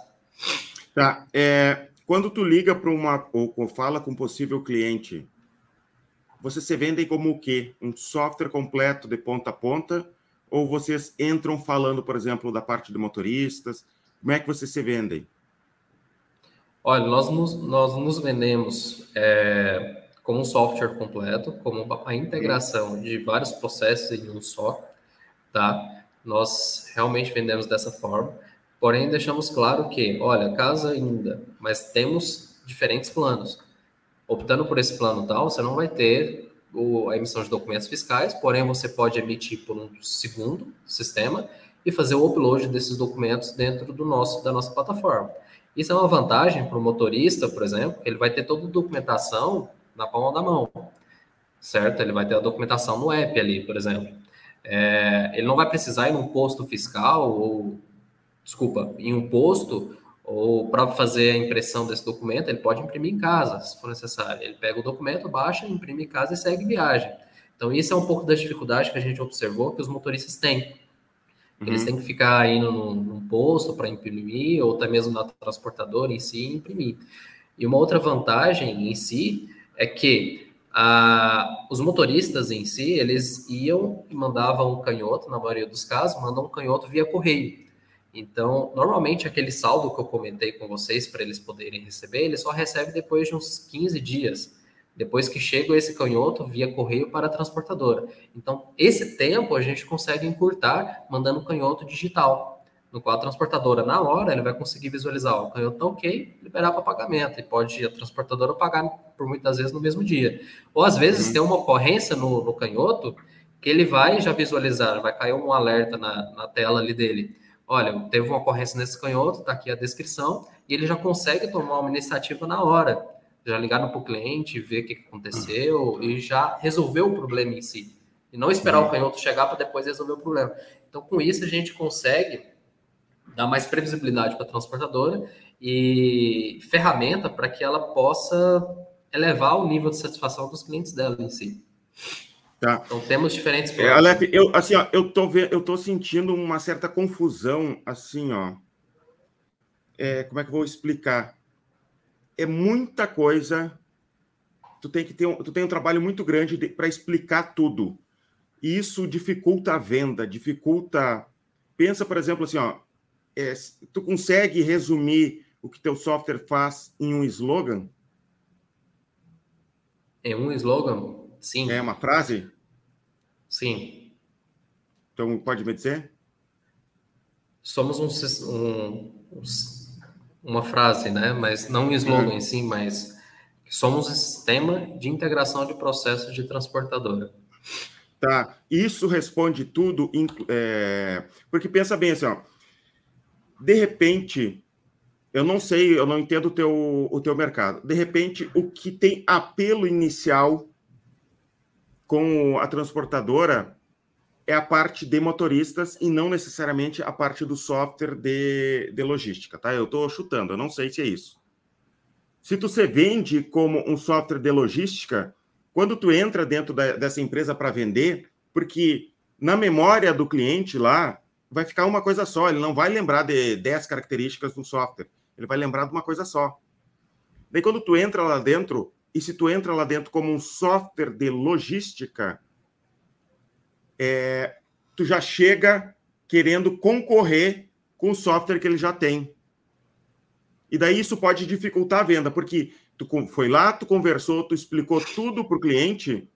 Tá. É, quando tu liga para uma, ou fala com um possível cliente, você se vende como o quê? Um software completo de ponta a ponta ou vocês entram falando, por exemplo, da parte de motoristas? Como é que vocês se vendem? Olha, nós nos, nós nos vendemos é, como um software completo, como a integração de vários processos em um só, tá? Nós realmente vendemos dessa forma, porém deixamos claro que, olha, casa ainda, mas temos diferentes planos. Optando por esse plano tal, você não vai ter a emissão de documentos fiscais, porém você pode emitir por um segundo sistema e fazer o upload desses documentos dentro do nosso da nossa plataforma. Isso é uma vantagem para o motorista, por exemplo, ele vai ter toda a documentação na palma da mão, certo? Ele vai ter a documentação no app ali, por exemplo. É, ele não vai precisar ir num posto fiscal ou, desculpa, em um posto ou para fazer a impressão desse documento, ele pode imprimir em casa, se for necessário. Ele pega o documento, baixa, imprime em casa e segue viagem. Então, isso é um pouco da dificuldade que a gente observou que os motoristas têm. Uhum. Eles têm que ficar indo num, num posto para imprimir, ou até mesmo na transportadora em si imprimir. E uma outra vantagem em si é que ah, os motoristas em si, eles iam e mandavam um canhoto, na maioria dos casos, mandam um canhoto via correio. Então, normalmente aquele saldo que eu comentei com vocês para eles poderem receber, ele só recebe depois de uns 15 dias, depois que chega esse canhoto via correio para a transportadora. Então, esse tempo a gente consegue encurtar mandando canhoto digital, no qual a transportadora, na hora, ele vai conseguir visualizar, ó, o canhoto está ok, liberar para pagamento, e pode a transportadora pagar por muitas vezes no mesmo dia. Ou às vezes uhum. tem uma ocorrência no, no canhoto que ele vai já visualizar, vai cair um alerta na, na tela ali dele olha, teve uma ocorrência nesse canhoto, está aqui a descrição, e ele já consegue tomar uma iniciativa na hora, já ligar para o cliente, ver o que aconteceu e já resolver o problema em si. E não esperar o canhoto chegar para depois resolver o problema. Então, com isso, a gente consegue dar mais previsibilidade para a transportadora e ferramenta para que ela possa elevar o nível de satisfação dos clientes dela em si. Tá. Então temos diferentes É, Aleph, eu assim, ó, eu tô eu tô sentindo uma certa confusão assim, ó. É, como é que eu vou explicar? É muita coisa. Tu tem que ter um, tu tem um trabalho muito grande para explicar tudo. E isso dificulta a venda, dificulta. Pensa, por exemplo, assim, ó, é, tu consegue resumir o que teu software faz em um slogan? Em um slogan? Sim. É uma frase? Sim. Então, pode me dizer? Somos um, um, uma frase, né? Mas não um slogan uhum. em si, mas somos um sistema de integração de processos de transportadora. Tá. Isso responde tudo, é... porque pensa bem assim, ó. De repente, eu não sei, eu não entendo o teu, o teu mercado. De repente, o que tem apelo inicial com a transportadora é a parte de motoristas e não necessariamente a parte do software de, de logística, tá? Eu estou chutando, eu não sei se é isso. Se tu se vende como um software de logística, quando tu entra dentro da, dessa empresa para vender, porque na memória do cliente lá vai ficar uma coisa só, ele não vai lembrar de 10 características do software, ele vai lembrar de uma coisa só. Daí quando tu entra lá dentro, e se tu entra lá dentro como um software de logística, é, tu já chega querendo concorrer com o software que ele já tem. E daí isso pode dificultar a venda, porque tu foi lá, tu conversou, tu explicou tudo para o cliente,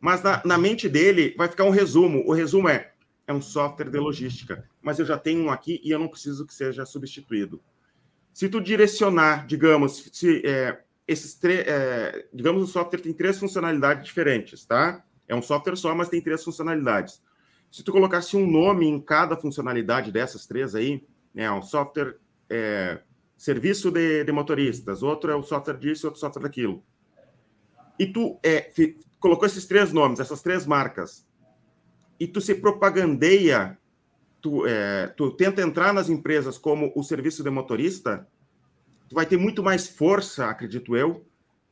mas na, na, mente dele vai ficar um resumo. O resumo é, é um software de logística, mas eu já tenho um aqui e eu não preciso que seja substituído. Se tu direcionar, digamos, se é, esses três, é, digamos, o software tem três funcionalidades diferentes, tá? É um software só, mas tem três funcionalidades. Se tu colocasse um nome em cada funcionalidade dessas três aí, é um software é, serviço de, de, motoristas, outro é o software disso, outro software daquilo. E tu é, colocou esses três nomes, essas três marcas, e tu se propagandeia, tu, é, tu tenta entrar nas empresas como o serviço de motorista, tu vai ter muito mais força, acredito eu,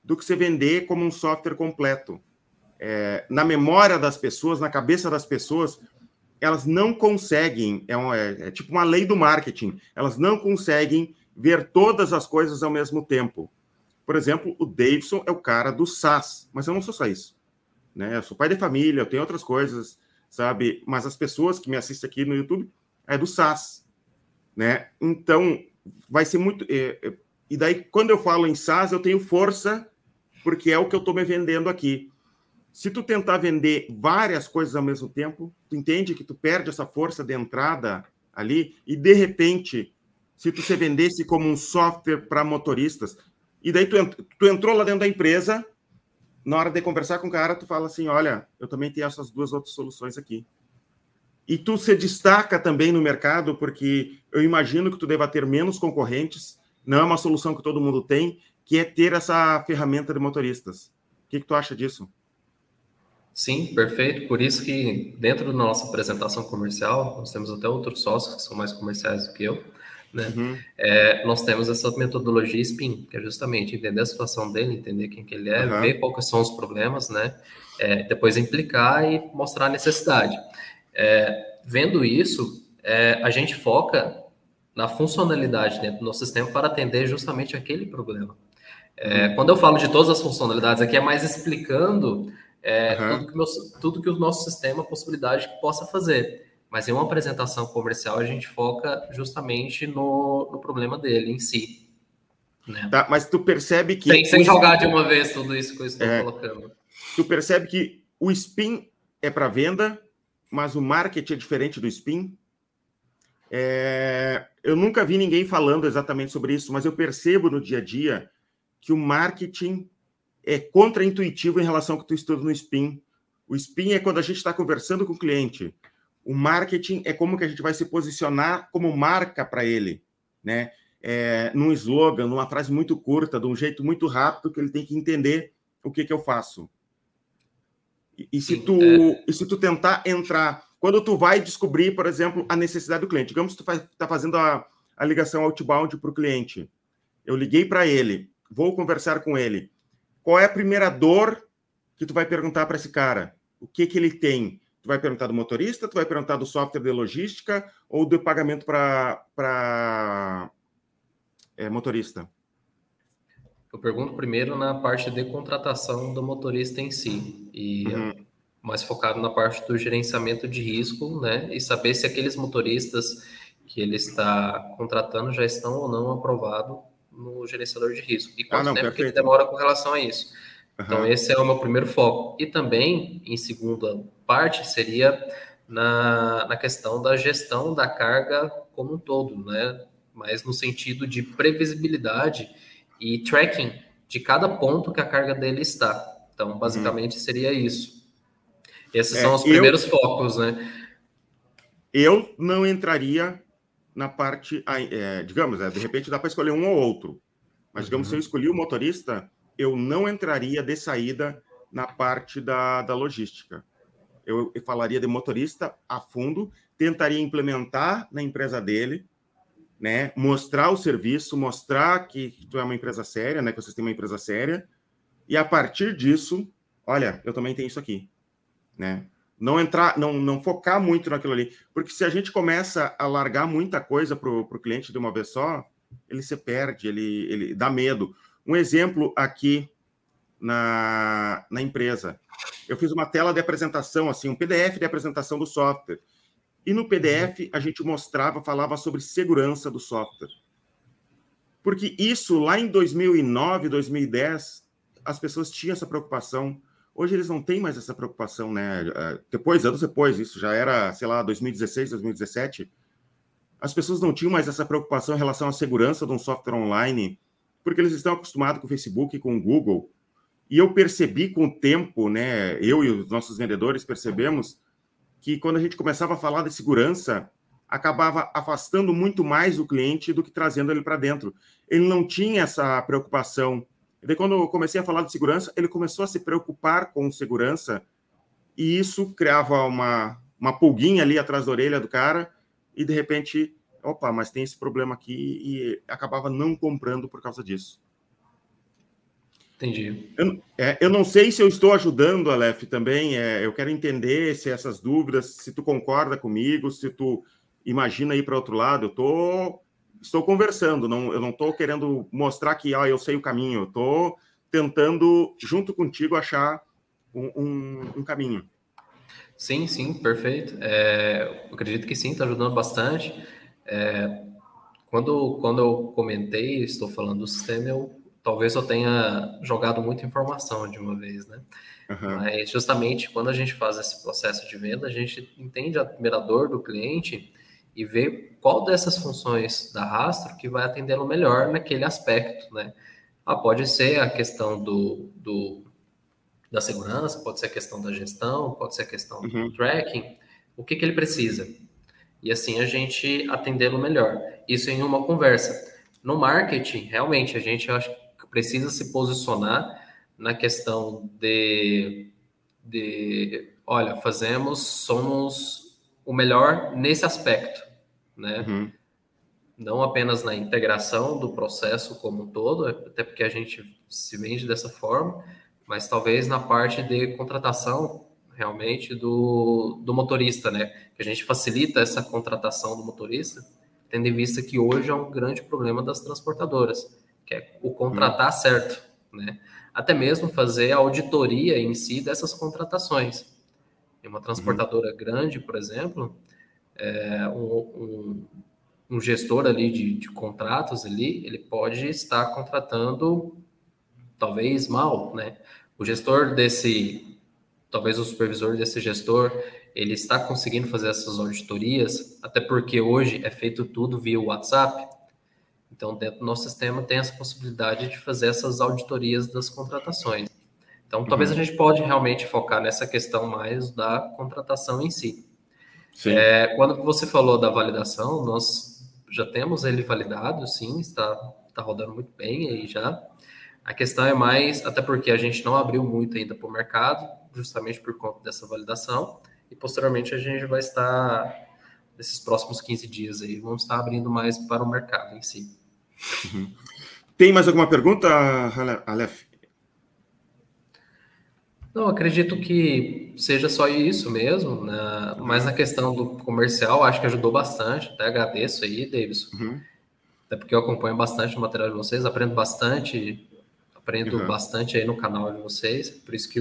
do que você vender como um software completo. É, na memória das pessoas, na cabeça das pessoas, elas não conseguem, é, um, é, é, tipo uma lei do marketing, elas não conseguem ver todas as coisas ao mesmo tempo. Por exemplo, o Davidson é o cara do SaaS, mas eu não sou só isso. Né? Eu sou pai de família, eu tenho outras coisas, sabe? Mas as pessoas que me assistem aqui no YouTube é do SaaS. Né? Então, vai ser muito. É, é e daí, quando eu falo em SaaS, eu tenho força, porque é o que eu estou me vendendo aqui. Se tu tentar vender várias coisas ao mesmo tempo, tu entende que tu perde essa força de entrada ali, e de repente, se tu se vendesse como um software para motoristas, e daí tu, tu entrou lá dentro da empresa, na hora de conversar com o cara, tu fala assim: olha, eu também tenho essas duas outras soluções aqui. E tu se destaca também no mercado, porque eu imagino que tu deva ter menos concorrentes não é uma solução que todo mundo tem, que é ter essa ferramenta de motoristas. O que, que tu acha disso? Sim, perfeito. Por isso que dentro da nossa apresentação comercial, nós temos até outros sócios que são mais comerciais do que eu, né? Uhum. É, nós temos essa metodologia SPIN, que é justamente entender a situação dele, entender quem que ele é, uhum. ver quais são os problemas, né? É, depois implicar e mostrar a necessidade. É, vendo isso, é, a gente foca na funcionalidade dentro do nosso sistema para atender justamente aquele problema. É, uhum. Quando eu falo de todas as funcionalidades aqui, é mais explicando é, uhum. tudo, que meu, tudo que o nosso sistema, possibilidade que possa fazer. Mas em uma apresentação comercial, a gente foca justamente no, no problema dele em si. Né? Tá, mas tu percebe que. Sem, sem jogar de uma vez tudo isso que eu estou é, colocando. Tu percebe que o spin é para venda, mas o marketing é diferente do spin? É, eu nunca vi ninguém falando exatamente sobre isso, mas eu percebo no dia a dia que o marketing é contraintuitivo em relação ao que tu estuda no SPIN. O SPIN é quando a gente está conversando com o cliente. O marketing é como que a gente vai se posicionar como marca para ele, né? É, num slogan, numa frase muito curta, de um jeito muito rápido que ele tem que entender o que, que eu faço. E, e se tu, é... e se tu tentar entrar quando tu vai descobrir, por exemplo, a necessidade do cliente. Digamos que tu está fazendo a, a ligação outbound para o cliente. Eu liguei para ele, vou conversar com ele. Qual é a primeira dor que tu vai perguntar para esse cara o que, que ele tem. Tu vai perguntar do motorista, tu vai perguntar do software de logística ou do pagamento para é, motorista? Eu pergunto primeiro na parte de contratação do motorista em si. E uhum. mais focado na parte do gerenciamento de risco, né? E saber se aqueles motoristas que ele está contratando já estão ou não aprovados no gerenciador de risco. E quanto ah, não, tempo que ele demora com relação a isso. Uhum. Então, esse é o meu primeiro foco. E também, em segunda parte, seria na, na questão da gestão da carga como um todo, né? Mas no sentido de previsibilidade e tracking de cada ponto que a carga dele está. Então, basicamente, uhum. seria isso. Esses é, são os primeiros eu, focos, né? Eu não entraria na parte, é, digamos, é, de repente dá para escolher um ou outro, mas digamos, uhum. se eu escolhi o motorista, eu não entraria de saída na parte da, da logística. Eu, eu falaria de motorista a fundo, tentaria implementar na empresa dele, né, mostrar o serviço, mostrar que tu é uma empresa séria, né, que vocês têm uma empresa séria, e a partir disso, olha, eu também tenho isso aqui, né? Não entrar, não, não focar muito naquilo ali. Porque se a gente começa a largar muita coisa para o cliente de uma vez só, ele se perde, ele, ele dá medo. Um exemplo aqui na, na empresa. Eu fiz uma tela de apresentação, assim, um PDF de apresentação do software. E no PDF a gente mostrava, falava sobre segurança do software. Porque isso lá em 2009, 2010, as pessoas tinham essa preocupação Hoje eles não têm mais essa preocupação, né? É, depois, anos depois, isso já era, sei lá, 2016, 2017. As pessoas não tinham mais essa preocupação em relação à segurança de um software online, porque eles estão acostumados com o Facebook, com o Google. E eu percebi com o tempo, né? Eu e os nossos vendedores percebemos que quando a gente começava a falar de segurança, acabava afastando muito mais o cliente do que trazendo ele para dentro. Ele não tinha essa preocupação e daí, quando eu comecei a falar de segurança, ele começou a se preocupar com segurança, e isso criava uma, uma pulguinha ali atrás da orelha do cara, e de repente, opa, mas tem esse problema aqui, e acabava não comprando por causa disso. Entendi. Eu, é, eu não sei se eu estou ajudando, Aleph, também. É, eu quero entender se essas dúvidas, se tu concorda comigo, se tu imagina ir para outro lado. Eu estou estou conversando, não, eu não estou querendo mostrar que ah, eu sei o caminho, eu estou tentando, junto contigo, achar um, um, um caminho. Sim, sim, perfeito. É, acredito que sim, está ajudando bastante. É, quando, quando eu comentei, estou falando do sistema, eu talvez eu tenha jogado muita informação de uma vez, né? Uhum. Mas justamente quando a gente faz esse processo de venda, a gente entende a primeira dor do cliente e ver qual dessas funções da rastro que vai atendê-lo melhor naquele aspecto, né? Ah, pode ser a questão do, do, da segurança, pode ser a questão da gestão, pode ser a questão uhum. do tracking, o que, que ele precisa. E assim a gente atendê-lo melhor. Isso em uma conversa. No marketing, realmente, a gente acho que precisa se posicionar na questão de, de olha, fazemos, somos o melhor nesse aspecto né? Uhum. Não apenas na integração do processo como um todo, até porque a gente se vende dessa forma, mas talvez na parte de contratação realmente do, do motorista, né? Que a gente facilita essa contratação do motorista, tendo em vista que hoje é um grande problema das transportadoras, que é o contratar uhum. certo, né? Até mesmo fazer a auditoria em si dessas contratações. Em uma transportadora uhum. grande, por exemplo, é, um, um, um, gestor ali de, de, contratos ali, ele pode estar contratando talvez mal, né? O gestor desse, talvez o supervisor desse gestor, ele está conseguindo fazer essas auditorias, até porque hoje é feito tudo via WhatsApp. Então, dentro do nosso sistema tem essa possibilidade de fazer essas auditorias das contratações. Então, talvez uhum. a gente pode realmente focar nessa questão mais da contratação em si. É, quando você falou da validação, nós já temos ele validado, sim, está, está rodando muito bem aí já. A questão é mais, até porque a gente não abriu muito ainda para o mercado, justamente por conta dessa validação, e posteriormente a gente vai estar, nesses próximos 15 dias aí, vamos estar abrindo mais para o mercado em si. Uhum. Tem mais alguma pergunta, Aleph? Não, acredito que seja só isso mesmo, né? mas na questão do comercial, acho que ajudou bastante. Até agradeço aí, Davidson. Uhum. Até porque eu acompanho bastante o material de vocês, aprendo bastante, aprendo uhum. bastante aí no canal de vocês, por isso que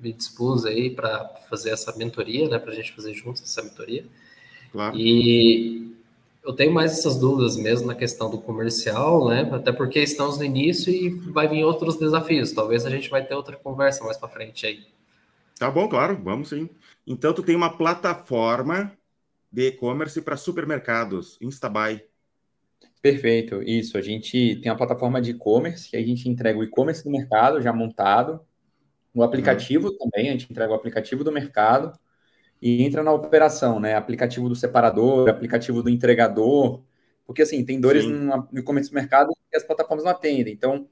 me dispus aí para fazer essa mentoria, né? Para a gente fazer juntos essa mentoria. Claro. E eu tenho mais essas dúvidas mesmo na questão do comercial, né? Até porque estamos no início e vai vir outros desafios. Talvez a gente vai ter outra conversa mais para frente aí. Tá bom, claro, vamos sim. Então tu tem uma plataforma de e-commerce para supermercados, Instabuy. Perfeito, isso. A gente tem uma plataforma de e-commerce que a gente entrega o e-commerce do mercado já montado, o aplicativo uhum. também, a gente entrega o aplicativo do mercado e entra na operação, né? Aplicativo do separador, aplicativo do entregador, porque assim, tem dores no, no começo do mercado que as plataformas não atendem. Então,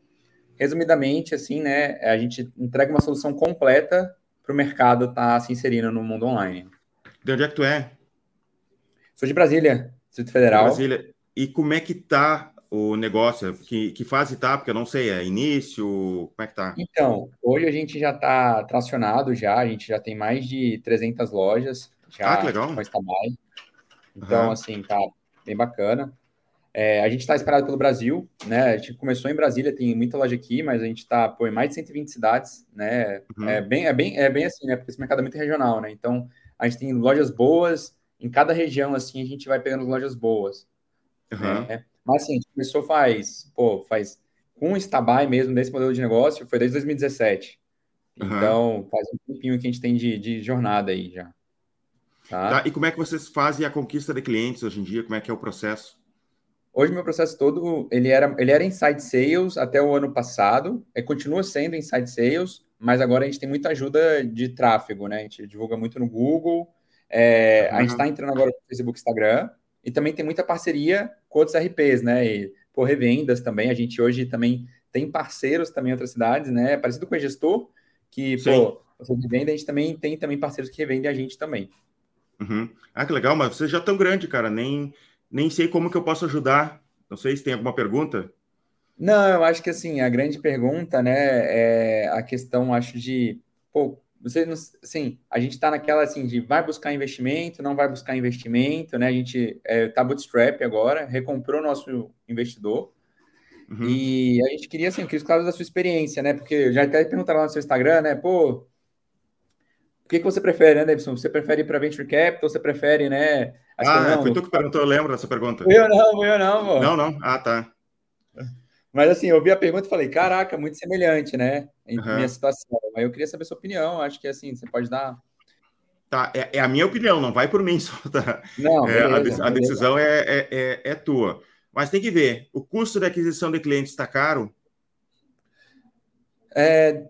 resumidamente, assim, né, a gente entrega uma solução completa para o mercado estar tá se inserindo no mundo online. De onde é que tu é? Sou de Brasília, Distrito Federal. Brasília. E como é que tá o negócio? Que, que fase tá? Porque eu não sei, é início? Como é que tá? Então, hoje a gente já está tracionado já, a gente já tem mais de 300 lojas já ah, que legal. com. Então, uhum. assim, tá bem bacana. É, a gente está esperado pelo Brasil, né? A gente começou em Brasília, tem muita loja aqui, mas a gente está em mais de 120 cidades, né? Uhum. É, bem, é, bem, é bem assim, né? Porque esse mercado é muito regional, né? Então, a gente tem lojas boas, em cada região, assim, a gente vai pegando lojas boas. Uhum. Né? Mas assim, a gente começou faz, pô, faz com o Stabai mesmo, desse modelo de negócio, foi desde 2017. Uhum. Então, faz um tempinho que a gente tem de, de jornada aí já. Tá? tá? E como é que vocês fazem a conquista de clientes hoje em dia? Como é que é o processo? Hoje, meu processo todo, ele era, ele era inside sales até o ano passado, e continua sendo inside sales, mas agora a gente tem muita ajuda de tráfego, né? A gente divulga muito no Google, é, uhum. a gente está entrando agora no Facebook Instagram, e também tem muita parceria com outros RPs, né? E por revendas também. A gente hoje também tem parceiros também em outras cidades, né? Parecido com o gestor, que, Sim. pô, você revende, a gente também tem também parceiros que revendem a gente também. Uhum. Ah, que legal, mas você já é tão grande, cara. Nem, nem sei como que eu posso ajudar. Não sei se tem alguma pergunta. Não, eu acho que assim, a grande pergunta, né, é a questão, acho, de pô, você não, assim, a gente está naquela assim de vai buscar investimento, não vai buscar investimento, né? A gente é, tá bootstrap agora, recomprou nosso investidor. Uhum. E a gente queria, assim, eu queria os da sua experiência, né? Porque já até perguntaram lá no seu Instagram, né? Pô, o que, que você prefere, né, Davidson? Você prefere ir para Venture Capital? Você prefere, né? ah, foi tu que perguntou, eu lembro dessa pergunta. Eu não, eu não, pô. Não, não. Ah, tá. Mas assim, eu vi a pergunta e falei, caraca, muito semelhante, né? Em uhum. minha situação. Aí eu queria saber a sua opinião. Acho que assim, você pode dar. Tá, é, é a minha opinião, não vai por mim <laughs> só. Tá? Não, beleza, é, a, a decisão é, é, é, é, tua. Mas tem que ver, o custo de aquisição de clientes está caro? É,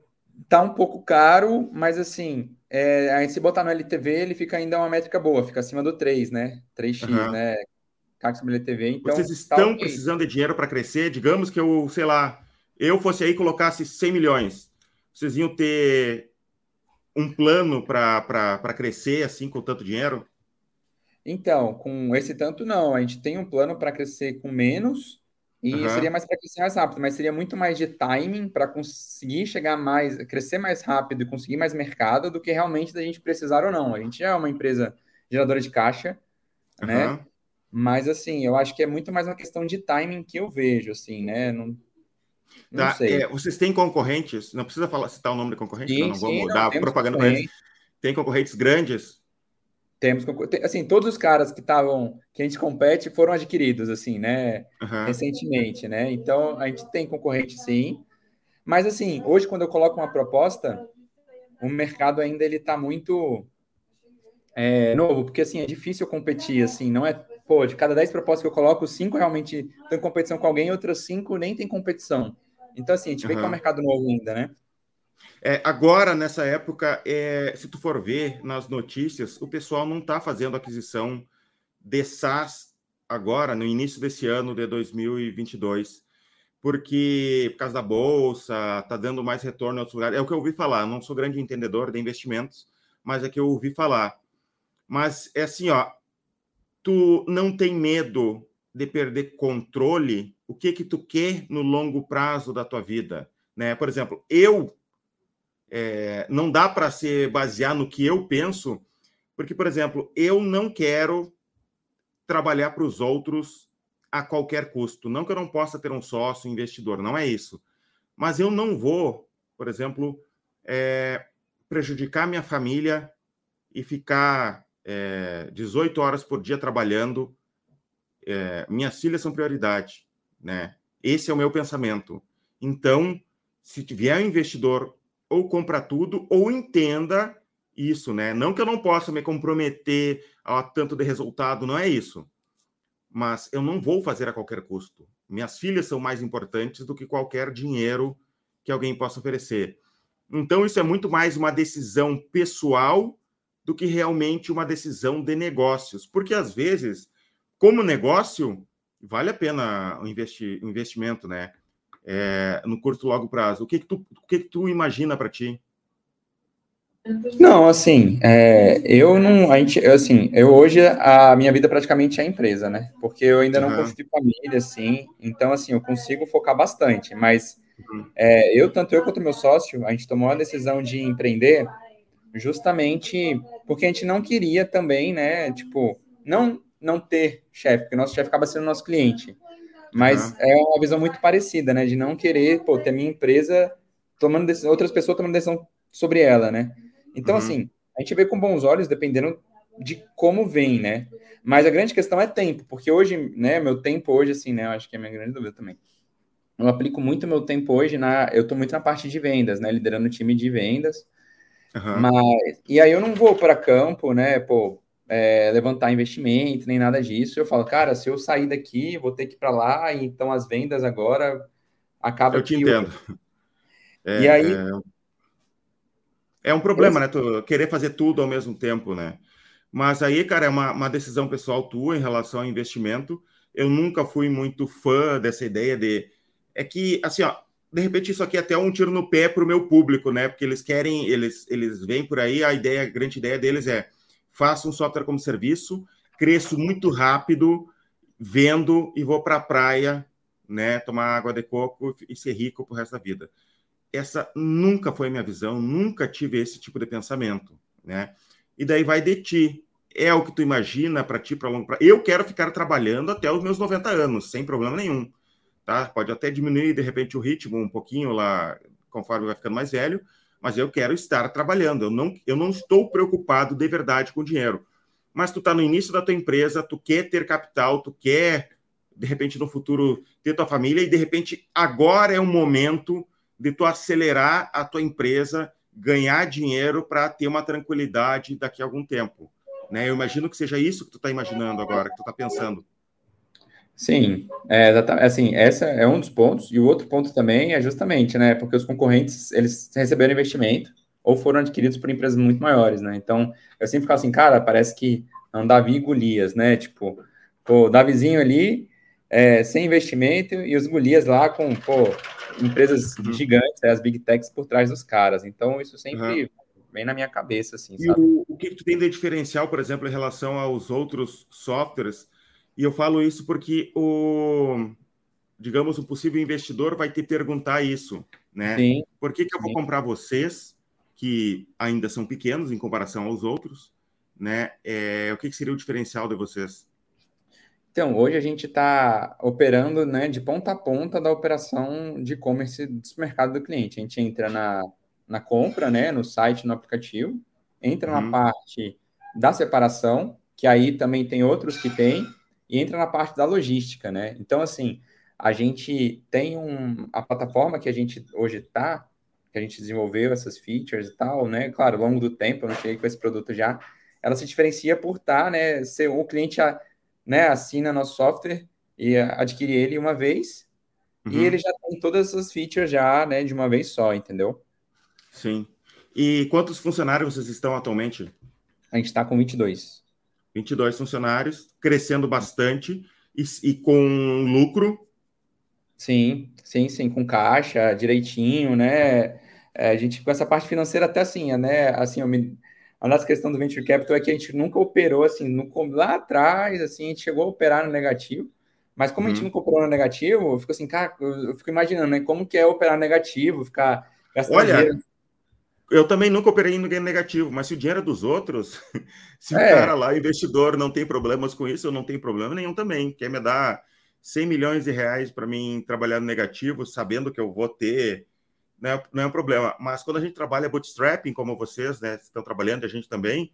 tá um pouco caro, mas assim, é, aí se botar no LTV, ele fica ainda uma métrica boa, fica acima do 3, né? 3x, uhum. né? CAC sobre LTV. Então, Vocês estão tá precisando de dinheiro para crescer? Digamos que eu, sei lá, eu fosse aí e colocasse 100 milhões. Vocês iam ter um plano para crescer assim com tanto dinheiro? Então, com esse tanto não. A gente tem um plano para crescer com menos e uhum. seria mais para crescer mais rápido, mas seria muito mais de timing para conseguir chegar mais, crescer mais rápido e conseguir mais mercado do que realmente da gente precisar ou não. A gente é uma empresa geradora de caixa, uhum. né? Mas, assim, eu acho que é muito mais uma questão de timing que eu vejo, assim, né? Não, tá. É, vocês têm concorrentes? Não precisa falar, citar o nome do concorrente, sim, não, não sim, vamos dar propaganda para eles. Tem concorrentes grandes? Temos, assim, todos os caras que estavam, que a gente compete, foram adquiridos, assim, né? Uhum. Recentemente, né? Então, a gente tem concorrente, sim. Mas, assim, hoje, quando eu coloco uma proposta, o mercado ainda ele está muito é, novo, porque, assim, é difícil competir, assim, não é pô, de cada 10 propostas que eu coloco, cinco realmente estão em competição com alguém, outras cinco nem tem competição. Então, assim, a gente uhum. vê que é um mercado novo ainda, né? É, agora, nessa época, é, se tu for ver nas notícias, o pessoal não está fazendo aquisição de SaaS agora, no início desse ano de 2022, porque por causa da bolsa, está dando mais retorno em outros lugares. É o que eu ouvi falar, não sou grande entendedor de investimentos, mas é que eu ouvi falar. Mas é assim, ó, tu não tem medo de perder controle, o que que tu quer no longo prazo da tua vida, né? Por exemplo, eu é, não dá para se basear no que eu penso, porque, por exemplo, eu não quero trabalhar para os outros a qualquer custo. Não que eu não possa ter um sócio, investidor, não é isso. Mas eu não vou, por exemplo, é, prejudicar minha família e ficar é, 18 horas por dia trabalhando. É, minhas filhas são prioridade, né? Esse é o meu pensamento. Então, se tiver um investidor, ou compra tudo, ou entenda isso, né? Não que eu não possa me comprometer a tanto de resultado, não é isso. Mas eu não vou fazer a qualquer custo. Minhas filhas são mais importantes do que qualquer dinheiro que alguém possa oferecer. Então, isso é muito mais uma decisão pessoal do que realmente uma decisão de negócios. Porque, às vezes, como negócio, vale a pena o investi investimento, né? É, no curto logo prazo. O que, que, tu, o que, que tu imagina para ti? Não, assim, é, eu não, a gente, eu, assim, eu hoje a minha vida praticamente é empresa, né? Porque eu ainda não uhum. construí família, assim, então assim eu consigo focar bastante, mas uhum. é, eu tanto eu quanto meu sócio a gente tomou a decisão de empreender justamente porque a gente não queria também, né? Tipo, não não ter chefe, porque nosso chefe acaba sendo nosso cliente, mas uhum. é uma visão muito parecida, né? De não querer, pô, ter minha empresa tomando decisão, outras pessoas tomando decisão sobre ela, né? Então, uhum. assim, a gente vê com bons olhos, dependendo de como vem, né? Mas a grande questão é tempo, porque hoje, né, meu tempo hoje, assim, né, eu acho que é a minha grande dúvida também. Eu aplico muito meu tempo hoje na, eu tô muito na parte de vendas, né, liderando o time de vendas. Uhum. Mas, e aí eu não vou para campo, né, pô, é, levantar investimento, nem nada disso. Eu falo, cara, se eu sair daqui, vou ter que ir para lá, então as vendas agora acabam. Eu te entendo. Eu... É, e aí, é, é um problema, né? Tu querer fazer tudo ao mesmo tempo, né? Mas aí, cara, é uma, uma decisão pessoal tua em relação ao investimento. Eu nunca fui muito fã dessa ideia de. É que, assim, ó, de repente isso aqui é até um tiro no pé para o meu público, né? Porque eles querem, eles, eles vêm por aí, a ideia, a grande ideia deles é faça um software como serviço, cresço muito rápido, vendo e vou para a praia, né? Tomar água de coco e ser rico pro resto da vida essa nunca foi minha visão, nunca tive esse tipo de pensamento, né? E daí vai de ti. É o que tu imagina para ti para longo prazo. Eu quero ficar trabalhando até os meus 90 anos, sem problema nenhum, tá? Pode até diminuir de repente o ritmo um pouquinho lá conforme vai ficando mais velho, mas eu quero estar trabalhando. Eu não eu não estou preocupado de verdade com dinheiro. Mas tu tá no início da tua empresa, tu quer ter capital, tu quer de repente no futuro ter tua família e de repente agora é o momento de tu acelerar a tua empresa, ganhar dinheiro para ter uma tranquilidade daqui a algum tempo. Né? Eu imagino que seja isso que tu está imaginando agora, que tu está pensando. Sim, é, assim, essa é um dos pontos, e o outro ponto também é justamente, né, porque os concorrentes, eles receberam investimento ou foram adquiridos por empresas muito maiores, né, então eu sempre fico assim, cara, parece que é um Davi e Golias, né, tipo, o Davizinho ali, é, sem investimento, e os Golias lá com, pô, empresas uhum. gigantes, é, as big techs por trás dos caras. Então, isso sempre uhum. vem na minha cabeça, assim, e o, o, que tu tem de diferencial, por exemplo, em relação aos outros softwares? E eu falo isso porque o, digamos, um possível investidor vai te perguntar isso, né? Sim. Por que, que eu vou comprar vocês, que ainda são pequenos em comparação aos outros, né? É, o que, que seria o diferencial de vocês? Então, hoje a gente está operando né, de ponta a ponta da operação de e-commerce do mercado do cliente. A gente entra na, na compra, né, no site, no aplicativo, entra uhum. na parte da separação, que aí também tem outros que tem, e entra na parte da logística, né? Então, assim, a gente tem um, a plataforma que a gente hoje está, que a gente desenvolveu essas features e tal, né? Claro, ao longo do tempo, eu não cheguei com esse produto já, ela se diferencia por estar, tá, né, ser o cliente a, né, assina nosso software e adquire ele uma vez, uhum. e ele já tem todas essas features já, né, de uma vez só, entendeu? Sim. E quantos funcionários vocês estão atualmente? A gente está com 22. 22 funcionários, crescendo bastante e, e, com lucro. Sim, sim, sim, com caixa direitinho, né? É, a gente com essa parte financeira até assim, né? Assim, eu me, a nossa questão do venture capital é que a gente nunca operou assim, no, lá atrás, assim, a gente chegou a operar no negativo, mas como a gente uhum. nunca operou no negativo, eu fico assim, cara, eu, fico imaginando, né, como que é operar negativo, ficar gastando Olha, dinheiro. Eu também nunca operei em ninguém negativo, mas se o dinheiro é dos outros, <laughs> se é. o cara lá, investidor, não tem problemas com isso, eu não tenho problema nenhum também. Quer me dar 100 milhões de reais para mim trabalhar no negativo, sabendo que eu vou ter, não é, não é um problema. Mas quando a gente trabalha bootstrapping, como vocês né, estão trabalhando, a gente também,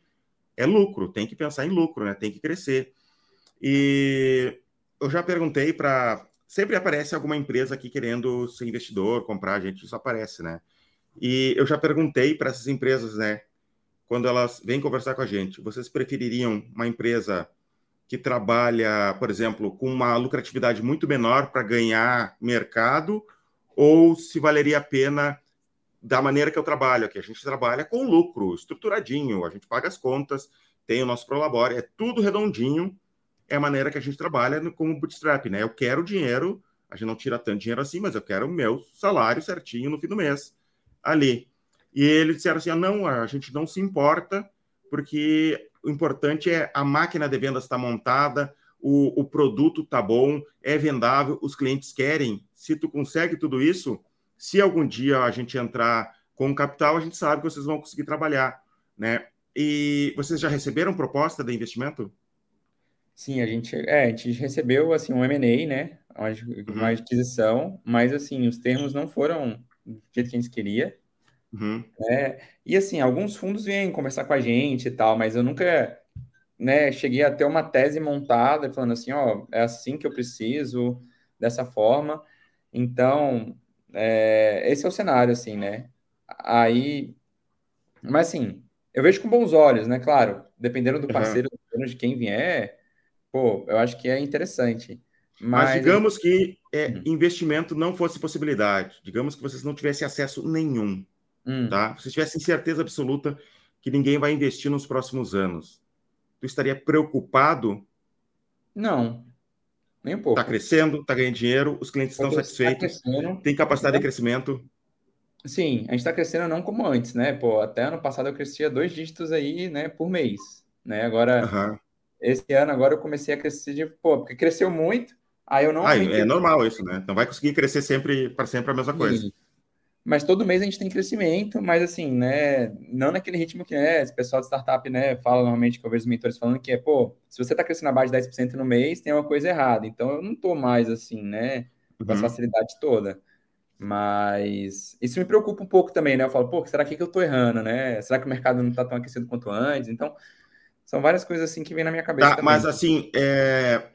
é lucro, tem que pensar em lucro, né? Tem que crescer. E eu já perguntei para. Sempre aparece alguma empresa aqui querendo ser investidor, comprar a gente, isso aparece, né? E eu já perguntei para essas empresas, né? Quando elas vêm conversar com a gente, vocês prefeririam uma empresa que trabalha, por exemplo, com uma lucratividade muito menor para ganhar mercado, ou se valeria a pena da maneira que eu trabalho aqui? A gente trabalha com lucro, estruturadinho, a gente paga as contas, tem o nosso Prolabore, é tudo redondinho, é a maneira que a gente trabalha como bootstrap, né? Eu quero dinheiro, a gente não tira tanto dinheiro assim, mas eu quero o meu salário certinho no fim do mês ali. E eles disseram assim: ah, não, a gente não se importa, porque o importante é a máquina de vendas estar tá montada, o, o produto tá bom, é vendável, os clientes querem. Se tu consegue tudo isso, se algum dia a gente entrar com capital, a gente sabe que vocês vão conseguir trabalhar, né? E vocês já receberam proposta de investimento? Sim, a gente, é, a gente recebeu assim um M&A, né? Uma, uma uhum. aquisição, mas assim os termos não foram do jeito que a gente queria. Uhum. Né? E assim, alguns fundos vêm conversar com a gente e tal, mas eu nunca né, cheguei a ter uma tese montada falando assim, ó, é assim que eu preciso, dessa forma. Então, é, esse é o cenário, assim, né? Aí, mas assim, eu vejo com bons olhos, né? Claro, dependendo do parceiro, uhum. dependendo de quem vier, pô, eu acho que é interessante. Mas, Mas digamos que é, hum. investimento não fosse possibilidade, digamos que vocês não tivessem acesso nenhum, hum. tá? Vocês tivessem certeza absoluta que ninguém vai investir nos próximos anos. Tu estaria preocupado? Não, nem um pouco. Está crescendo, está ganhando dinheiro, os clientes estão tá satisfeitos, tá tem capacidade de né? crescimento. Sim, a gente está crescendo não como antes, né? Pô, até ano passado eu crescia dois dígitos aí, né, por mês, né? Agora, uhum. esse ano agora eu comecei a crescer de, pô, porque cresceu muito, Aí eu não. Ah, é normal isso, né? Não vai conseguir crescer sempre para sempre a mesma coisa. Sim. Mas todo mês a gente tem crescimento, mas assim, né? Não naquele ritmo que né, esse pessoal de startup, né, fala normalmente que eu vejo os mentores falando que é, pô, se você está crescendo abaixo de 10% no mês, tem uma coisa errada. Então eu não tô mais assim, né? Com uhum. facilidade toda. Mas isso me preocupa um pouco também, né? Eu falo, pô, será que, que eu tô errando, né? Será que o mercado não está tão aquecido quanto antes? Então, são várias coisas assim que vem na minha cabeça. Tá, mas assim, é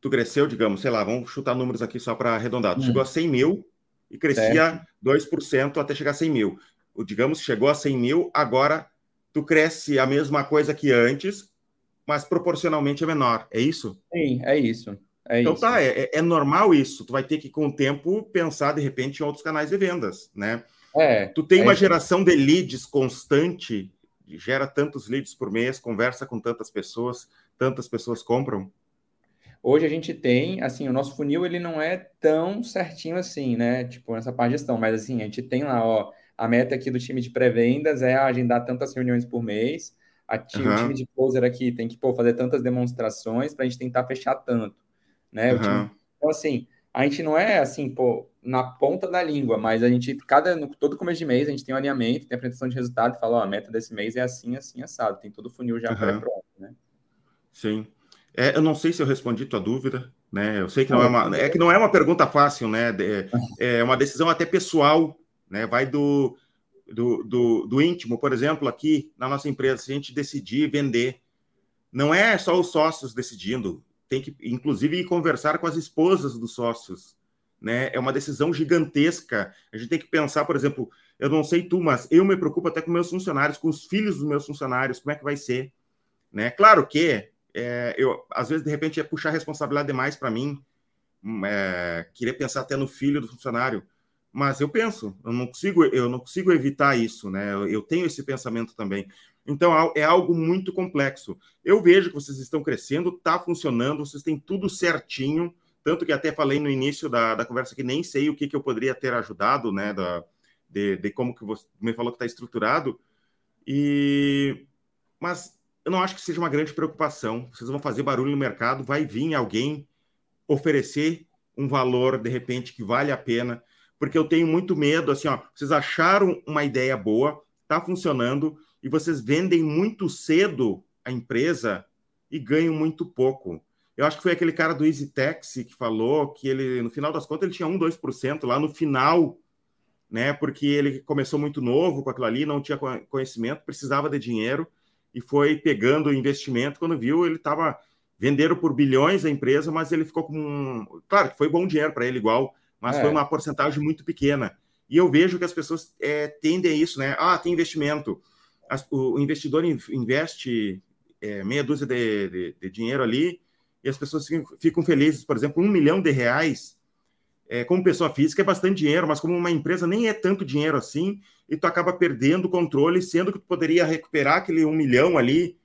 tu cresceu, digamos, sei lá, vamos chutar números aqui só para arredondar. Tu hum. chegou a 100 mil e crescia certo. 2% até chegar a 100 mil. O, digamos, chegou a 100 mil, agora tu cresce a mesma coisa que antes, mas proporcionalmente é menor. É isso? Sim, é isso. É então isso. tá, é, é, normal isso. Tu vai ter que, com o tempo, pensar de repente em outros canais de vendas, né? É, tu tem é uma isso. geração de leads constante, gera tantos leads por mês, conversa com tantas pessoas, tantas pessoas compram. Hoje a gente tem, assim, o nosso funil ele não é tão certinho assim, né? Tipo, nessa parte de gestão, mas assim, a gente tem lá, ó, a meta aqui do time de pré-vendas é agendar tantas reuniões por mês. A time, uhum. O time de closer aqui tem que pô, fazer tantas demonstrações para a gente tentar fechar tanto, né? Uhum. Time... Então, assim, a gente não é assim, pô, na ponta da língua, mas a gente, cada, no, todo começo de mês, a gente tem um alinhamento, tem apresentação de resultado e fala, ó, a meta desse mês é assim, assim, assado. Tem todo o funil já uhum. pré-pronto, né? Sim. É, eu não sei se eu respondi tua dúvida, né? Eu sei que não é uma, é que não é uma pergunta fácil, né? É, é <laughs> uma decisão até pessoal, né? Vai do, do, do, do, íntimo, por exemplo, aqui na nossa empresa, se a gente decidir vender, não é só os sócios decidindo, tem que, inclusive, conversar com as esposas dos sócios, né? É uma decisão gigantesca. A gente tem que pensar, por exemplo, eu não sei tu, mas eu me preocupo até com meus funcionários, com os filhos dos meus funcionários, como é que vai ser, né? Claro que é, eu às vezes de repente é puxar responsabilidade demais para mim, hum, é, querer pensar até no filho do funcionário, mas eu penso, eu não consigo, eu não consigo evitar isso, né? Eu, eu tenho esse pensamento também. Então é algo muito complexo. Eu vejo que vocês estão crescendo, está funcionando, vocês têm tudo certinho, tanto que até falei no início da, da conversa que nem sei o que, que eu poderia ter ajudado, né? Da, de, de como que você me falou que está estruturado. E mas eu não acho que seja uma grande preocupação. Vocês vão fazer barulho no mercado, vai vir alguém oferecer um valor, de repente, que vale a pena. porque eu tenho muito medo, assim, ó, vocês acharam uma ideia boa, tá funcionando, e vocês vendem muito cedo a empresa e ganham muito pouco. Eu acho que foi aquele cara do Easy Taxi que falou que ele, no final das contas, ele tinha 1, 2% lá no final, né? Porque ele começou muito novo com aquilo ali, não tinha conhecimento, precisava de dinheiro e foi pegando o investimento. Quando viu, ele estava vendendo por bilhões a empresa, mas ele ficou com. Um... Claro que foi bom dinheiro para ele igual, mas é. foi uma porcentagem muito pequena. E eu vejo que as pessoas é, tendem a isso, né? Ah, tem investimento. As, o, investidor investe é, meia dúzia de, de, de, dinheiro ali e as pessoas ficam, ficam, felizes. Por exemplo, um milhão de reais, é, como pessoa física, é bastante dinheiro, mas como uma empresa nem é tanto dinheiro assim, e tu acaba perdendo o controle, sendo que tu poderia recuperar aquele um milhão ali,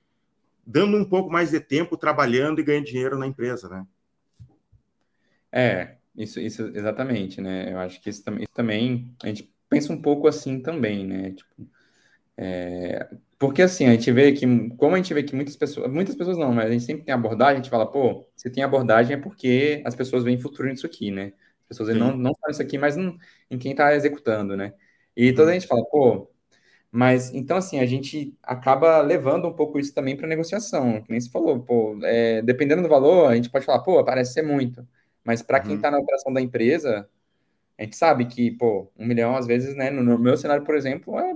dando um pouco mais de tempo trabalhando e ganhando dinheiro na empresa, né? É, isso, isso exatamente, né? Eu acho que isso, isso também a gente pensa um pouco assim também, né? Tipo, é, porque assim, a gente vê que, como a gente vê que muitas pessoas, muitas pessoas não, mas a gente sempre tem abordagem, a gente fala, pô, se tem abordagem é porque as pessoas veem futuro nisso aqui, né? As pessoas não, não falam isso aqui, mas não, em quem está executando, né? E toda a gente fala, pô, mas então assim, a gente acaba levando um pouco isso também para negociação, que nem se falou, pô, é, dependendo do valor, a gente pode falar, pô, parece ser muito. Mas para quem está uhum. na operação da empresa, a gente sabe que, pô, um milhão, às vezes, né? No meu cenário, por exemplo, é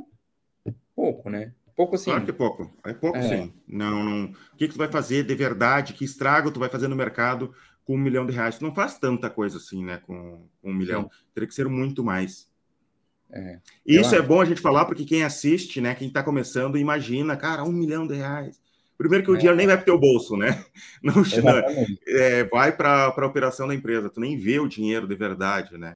pouco, né? Pouco sim. Claro que é pouco. É pouco é. sim. Não, não. O que, que tu vai fazer de verdade? Que estrago tu vai fazer no mercado com um milhão de reais? Tu não faz tanta coisa assim, né? Com, com um milhão. Sim. Teria que ser muito mais. É. Isso Eu... é bom a gente falar, porque quem assiste, né? Quem está começando, imagina, cara, um milhão de reais. Primeiro que o é. dinheiro nem vai para o teu bolso, né? <laughs> Não, é, vai para a operação da empresa, tu nem vê o dinheiro de verdade, né?